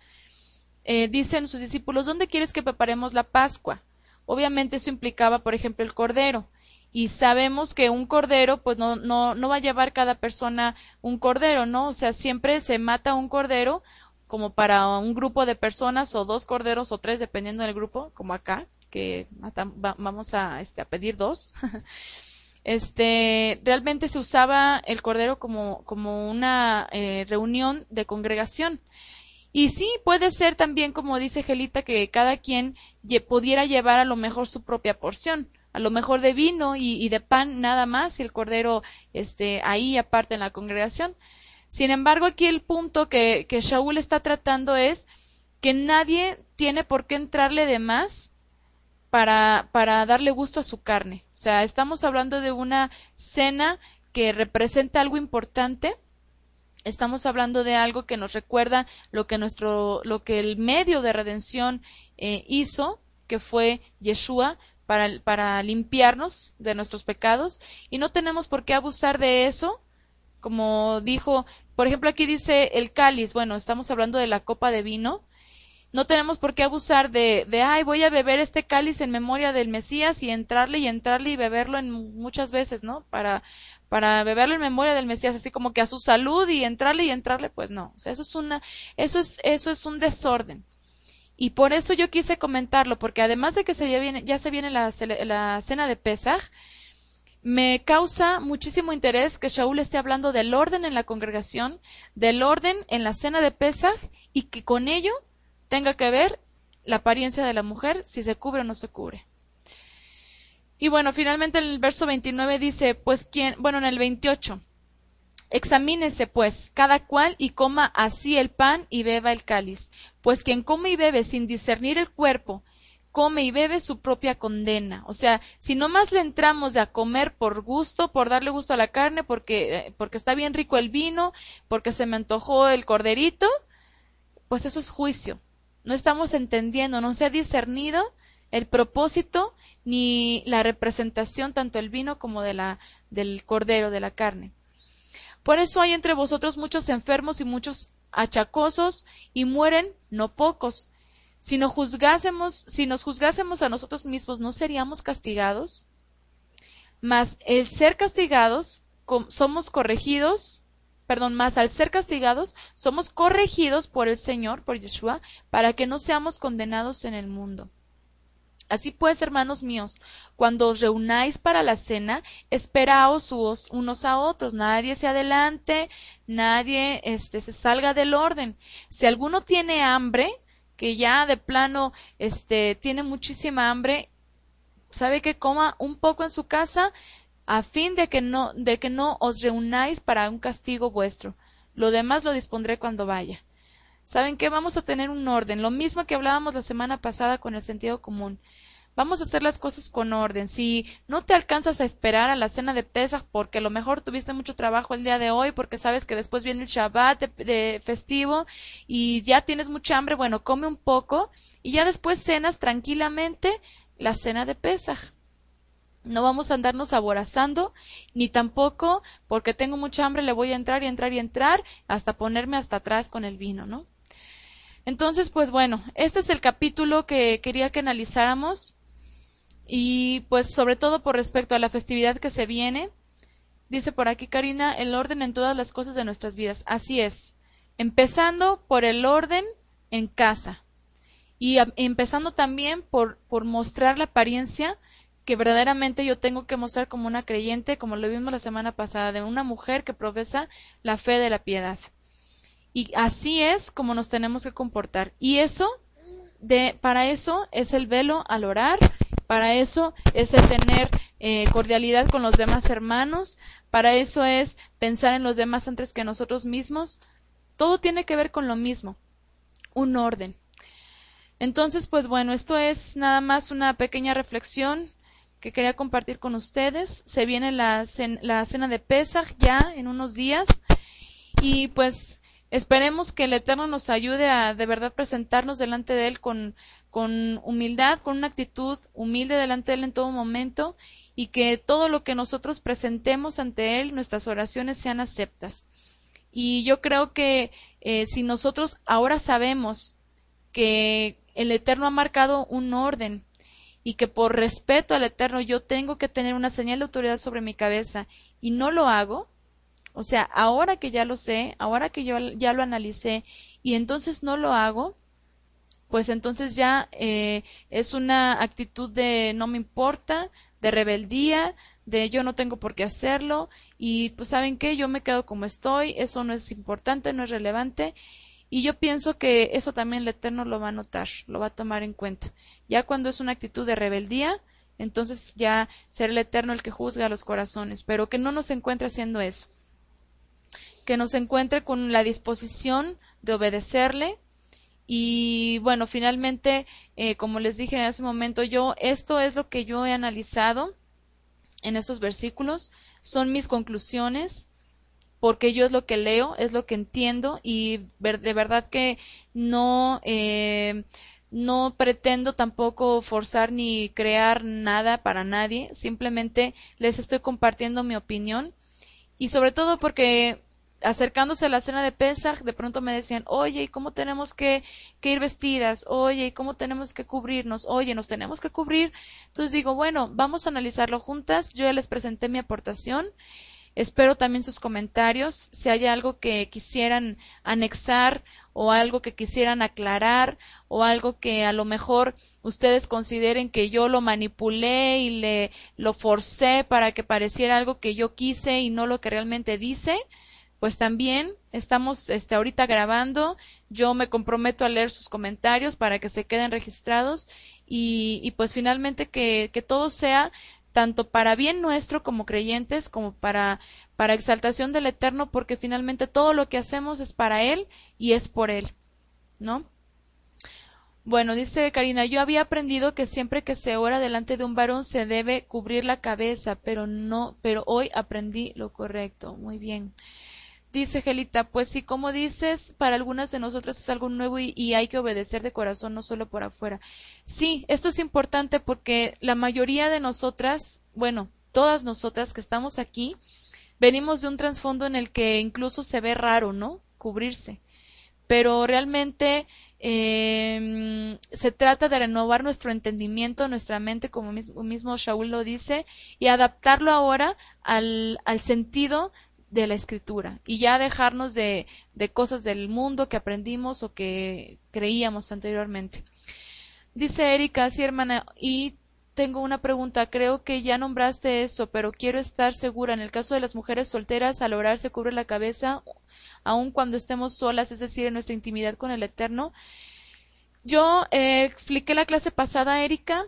eh, dicen sus discípulos, ¿dónde quieres que preparemos la Pascua? Obviamente eso implicaba, por ejemplo, el cordero. Y sabemos que un cordero, pues no, no, no va a llevar cada persona un cordero, ¿no? O sea, siempre se mata un cordero como para un grupo de personas o dos corderos o tres, dependiendo del grupo, como acá, que vamos a, este, a pedir dos. este, realmente se usaba el cordero como, como una eh, reunión de congregación. Y sí, puede ser también, como dice Gelita, que cada quien pudiera llevar a lo mejor su propia porción, a lo mejor de vino y, de pan nada más, y el cordero este, ahí aparte en la congregación. Sin embargo, aquí el punto que, que Shaul está tratando es que nadie tiene por qué entrarle de más para, para darle gusto a su carne. O sea, estamos hablando de una cena que representa algo importante. Estamos hablando de algo que nos recuerda lo que nuestro, lo que el medio de redención eh, hizo, que fue Yeshua, para, para limpiarnos de nuestros pecados, y no tenemos por qué abusar de eso, como dijo, por ejemplo, aquí dice el cáliz, bueno, estamos hablando de la copa de vino, no tenemos por qué abusar de, de, ay, voy a beber este cáliz en memoria del Mesías y entrarle y entrarle y beberlo en muchas veces, ¿no? Para, para beberlo en memoria del Mesías, así como que a su salud y entrarle y entrarle, pues no. O sea, eso es una, eso es, eso es un desorden. Y por eso yo quise comentarlo, porque además de que se ya, viene, ya se viene la, la cena de Pesaj, me causa muchísimo interés que Shaul esté hablando del orden en la congregación, del orden en la cena de Pesaj y que con ello tenga que ver la apariencia de la mujer, si se cubre o no se cubre. Y bueno, finalmente el verso 29 dice, pues quien, bueno, en el 28, examínese pues cada cual y coma así el pan y beba el cáliz, pues quien come y bebe sin discernir el cuerpo, come y bebe su propia condena. O sea, si no más le entramos a comer por gusto, por darle gusto a la carne, porque, eh, porque está bien rico el vino, porque se me antojó el corderito, pues eso es juicio no estamos entendiendo, no se ha discernido el propósito ni la representación tanto del vino como de la, del cordero, de la carne. Por eso hay entre vosotros muchos enfermos y muchos achacosos, y mueren no pocos. Si juzgásemos, si nos juzgásemos a nosotros mismos, ¿no seríamos castigados? Mas el ser castigados, somos corregidos, perdón, más al ser castigados, somos corregidos por el Señor, por Yeshua, para que no seamos condenados en el mundo. Así pues, hermanos míos, cuando os reunáis para la cena, esperaos unos a otros, nadie se adelante, nadie este, se salga del orden. Si alguno tiene hambre, que ya de plano este, tiene muchísima hambre, sabe que coma un poco en su casa, a fin de que no, de que no os reunáis para un castigo vuestro. Lo demás lo dispondré cuando vaya. ¿Saben qué? Vamos a tener un orden, lo mismo que hablábamos la semana pasada con el sentido común. Vamos a hacer las cosas con orden. Si no te alcanzas a esperar a la cena de Pesach porque a lo mejor tuviste mucho trabajo el día de hoy, porque sabes que después viene el Shabbat de, festivo y ya tienes mucha hambre, bueno, come un poco y ya después cenas tranquilamente la cena de Pesach. No vamos a andarnos aborazando, ni tampoco porque tengo mucha hambre le voy a entrar y entrar y entrar hasta ponerme hasta atrás con el vino, ¿no? Entonces, pues bueno, este es el capítulo que quería que analizáramos y pues sobre todo por respecto a la festividad que se viene. Dice por aquí Karina, el orden en todas las cosas de nuestras vidas. Así es. Empezando por el orden en casa. Y empezando también por, por mostrar la apariencia que verdaderamente yo tengo que mostrar como una creyente, como lo vimos la semana pasada, de una mujer que profesa la fe de la piedad. Y así es como nos tenemos que comportar. Y eso, de, para eso es el velo al orar, para eso es el tener eh, cordialidad con los demás hermanos, para eso es pensar en los demás antes que nosotros mismos. Todo tiene que ver con lo mismo, un orden. Entonces, pues bueno, esto es nada más una pequeña reflexión que quería compartir con ustedes. Se viene la, la cena de Pesach ya en unos días y pues Esperemos que el Eterno nos ayude a de verdad presentarnos delante de Él con, con humildad, con una actitud humilde delante de Él en todo momento y que todo lo que nosotros presentemos ante Él, nuestras oraciones sean aceptas. Y yo creo que eh, si nosotros ahora sabemos que el Eterno ha marcado un orden y que por respeto al Eterno yo tengo que tener una señal de autoridad sobre mi cabeza y no lo hago, o sea, ahora que ya lo sé, ahora que yo ya lo analicé y entonces no lo hago, pues entonces ya eh, es una actitud de no me importa, de rebeldía, de yo no tengo por qué hacerlo y pues saben qué, yo me quedo como estoy, eso no es importante, no es relevante y yo pienso que eso también el Eterno lo va a notar, lo va a tomar en cuenta. Ya cuando es una actitud de rebeldía, entonces ya será el Eterno el que juzga los corazones, pero que no nos encuentre haciendo eso. Que nos encuentre con la disposición de obedecerle. Y bueno, finalmente, eh, como les dije en ese momento, yo, esto es lo que yo he analizado en estos versículos, son mis conclusiones, porque yo es lo que leo, es lo que entiendo y de verdad que no, eh, no pretendo tampoco forzar ni crear nada para nadie, simplemente les estoy compartiendo mi opinión y sobre todo porque acercándose a la cena de Pesach, de pronto me decían, oye, ¿y cómo tenemos que, que, ir vestidas? Oye, ¿y cómo tenemos que cubrirnos? Oye, ¿nos tenemos que cubrir? Entonces digo, bueno, vamos a analizarlo juntas. Yo ya les presenté mi aportación. Espero también sus comentarios, si hay algo que quisieran anexar o algo que quisieran aclarar o algo que a lo mejor ustedes consideren que yo lo manipulé y le lo forcé para que pareciera algo que yo quise y no lo que realmente dice pues también estamos este, ahorita grabando. Yo me comprometo a leer sus comentarios para que se queden registrados y, y pues finalmente que, que todo sea tanto para bien nuestro como creyentes como para, para exaltación del Eterno, porque finalmente todo lo que hacemos es para Él y es por Él, ¿no? Bueno, dice Karina, yo había aprendido que siempre que se ora delante de un varón se debe cubrir la cabeza, pero no, pero hoy aprendí lo correcto. Muy bien. Dice Gelita, pues sí, como dices, para algunas de nosotras es algo nuevo y, hay que obedecer de corazón, no solo por afuera. Sí, esto es importante porque la mayoría de nosotras, bueno, todas nosotras que estamos aquí, venimos de un trasfondo en el que incluso se ve raro, ¿no? Cubrirse. Pero realmente eh, se trata de renovar nuestro entendimiento, nuestra mente, como mismo, mismo Shaul lo dice, y adaptarlo ahora al, al sentido de la escritura y ya dejarnos de, de cosas del mundo que aprendimos o que creíamos anteriormente. Dice Erika, sí hermana, y tengo una pregunta. Creo que ya nombraste eso, pero quiero estar segura. En el caso de las mujeres solteras, al orar se cubre la cabeza, aun cuando estemos solas, es decir, en nuestra intimidad con el Eterno. Yo eh, expliqué la clase pasada, Erika,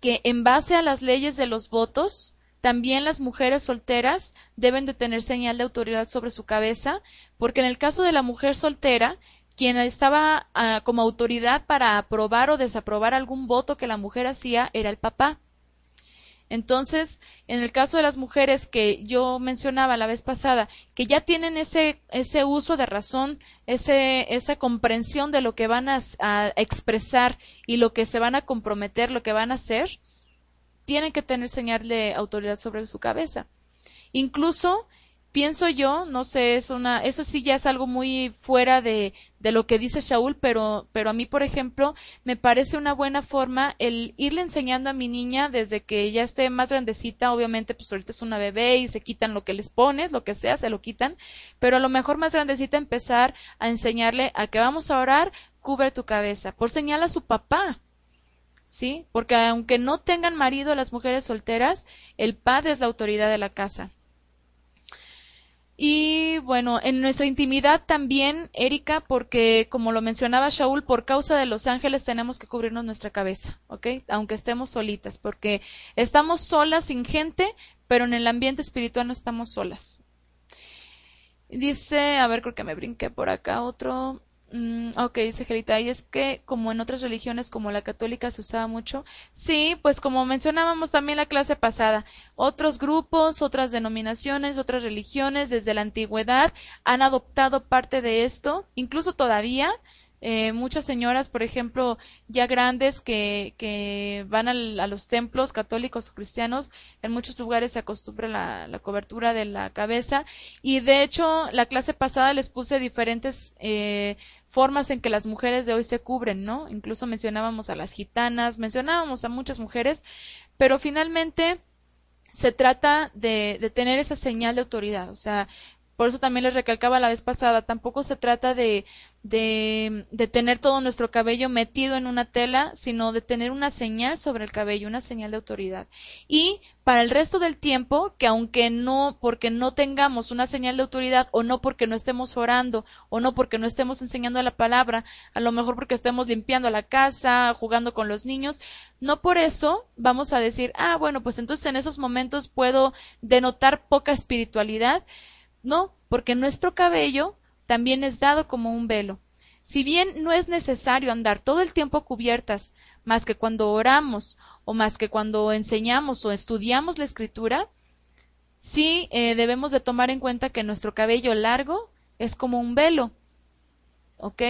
que en base a las leyes de los votos, también las mujeres solteras deben de tener señal de autoridad sobre su cabeza, porque en el caso de la mujer soltera, quien estaba ah, como autoridad para aprobar o desaprobar algún voto que la mujer hacía era el papá. Entonces, en el caso de las mujeres que yo mencionaba la vez pasada, que ya tienen ese, ese uso de razón, ese, esa comprensión de lo que van a, a expresar y lo que se van a comprometer, lo que van a hacer, tienen que tener señal de autoridad sobre su cabeza. Incluso pienso yo, no sé, es una, eso sí ya es algo muy fuera de, de lo que dice Shaul, pero, pero a mí, por ejemplo, me parece una buena forma el irle enseñando a mi niña desde que ya esté más grandecita, obviamente, pues ahorita es una bebé y se quitan lo que les pones, lo que sea, se lo quitan, pero a lo mejor más grandecita empezar a enseñarle a que vamos a orar, cubre tu cabeza, por señal a su papá, ¿sí? Porque aunque no tengan marido las mujeres solteras, el padre es la autoridad de la casa. Y bueno, en nuestra intimidad también, Erika, porque como lo mencionaba Shaul, por causa de los ángeles tenemos que cubrirnos nuestra cabeza, ¿ok? Aunque estemos solitas, porque estamos solas sin gente, pero en el ambiente espiritual no estamos solas. Dice, a ver, creo que me brinqué por acá otro. Mm, ok, dice Gelita, y es que como en otras religiones como la católica se usaba mucho, sí, pues como mencionábamos también la clase pasada, otros grupos, otras denominaciones, otras religiones desde la antigüedad han adoptado parte de esto, incluso todavía, eh, muchas señoras, por ejemplo, ya grandes que, que van al, a los templos católicos o cristianos, en muchos lugares se acostumbra la, la, cobertura de la cabeza y de hecho la clase pasada les puse diferentes eh, formas en que las mujeres de hoy se cubren, ¿no? Incluso mencionábamos a las gitanas, mencionábamos a muchas mujeres, pero finalmente se trata de, de, tener esa señal de autoridad. O sea, por eso también les recalcaba la vez pasada, tampoco se trata de, de, de, tener todo nuestro cabello metido en una tela, sino de tener una señal sobre el cabello, una señal de autoridad. Y para el resto del tiempo, que aunque no, porque no tengamos una señal de autoridad, o no porque no estemos orando, o no porque no estemos enseñando la palabra, a lo mejor porque estemos limpiando la casa, jugando con los niños, no por eso vamos a decir, ah, bueno, pues entonces en esos momentos puedo denotar poca espiritualidad, no, porque nuestro cabello también es dado como un velo. Si bien no es necesario andar todo el tiempo cubiertas, más que cuando oramos o más que cuando enseñamos o estudiamos la escritura, sí eh, debemos de tomar en cuenta que nuestro cabello largo es como un velo. ¿Ok?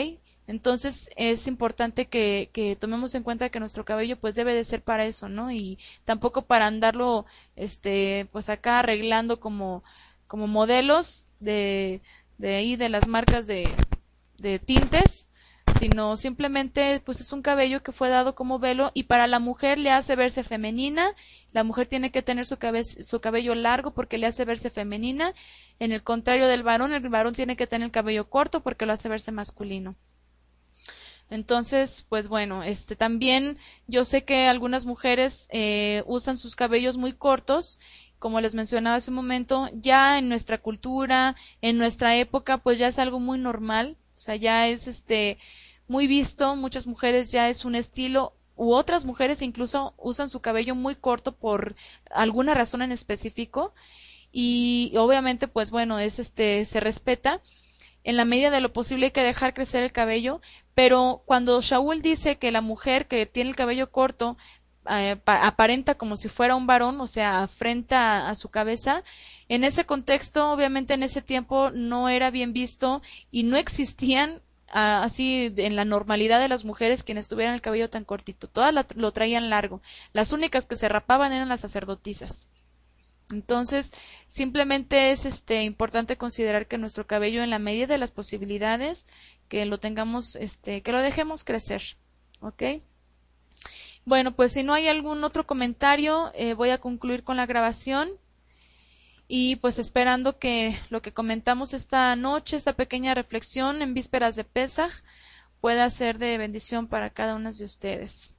Entonces es importante que, que, tomemos en cuenta que nuestro cabello pues debe de ser para eso, ¿no? Y tampoco para andarlo, este, pues acá arreglando como como modelos de, de ahí de las marcas de, de tintes, sino simplemente pues es un cabello que fue dado como velo y para la mujer le hace verse femenina, la mujer tiene que tener su, cabello largo porque le hace verse femenina, en el contrario del varón, el varón tiene que tener el cabello corto porque lo hace verse masculino. Entonces, pues bueno, este también yo sé que algunas mujeres eh, usan sus cabellos muy cortos como les mencionaba hace un momento, ya en nuestra cultura, en nuestra época, pues ya es algo muy normal, o sea, ya es este muy visto, muchas mujeres ya es un estilo u otras mujeres incluso usan su cabello muy corto por alguna razón en específico. Y obviamente pues bueno, es este se respeta en la medida de lo posible hay que dejar crecer el cabello, pero cuando Shaul dice que la mujer que tiene el cabello corto eh, aparenta como si fuera un varón, o sea, afrenta a su cabeza. En ese contexto, obviamente en ese tiempo no era bien visto y no existían así en la normalidad de las mujeres quienes tuvieran el cabello tan cortito. Todas lo traían largo. Las únicas que se rapaban eran las sacerdotisas. Entonces, simplemente es este importante considerar que nuestro cabello en la medida de las posibilidades que lo tengamos este que lo dejemos crecer. ¿Ok? Bueno, pues si no hay algún otro comentario, eh, voy a concluir con la grabación y pues esperando que lo que comentamos esta noche, esta pequeña reflexión en vísperas de Pesaj, pueda ser de bendición para cada uno de ustedes.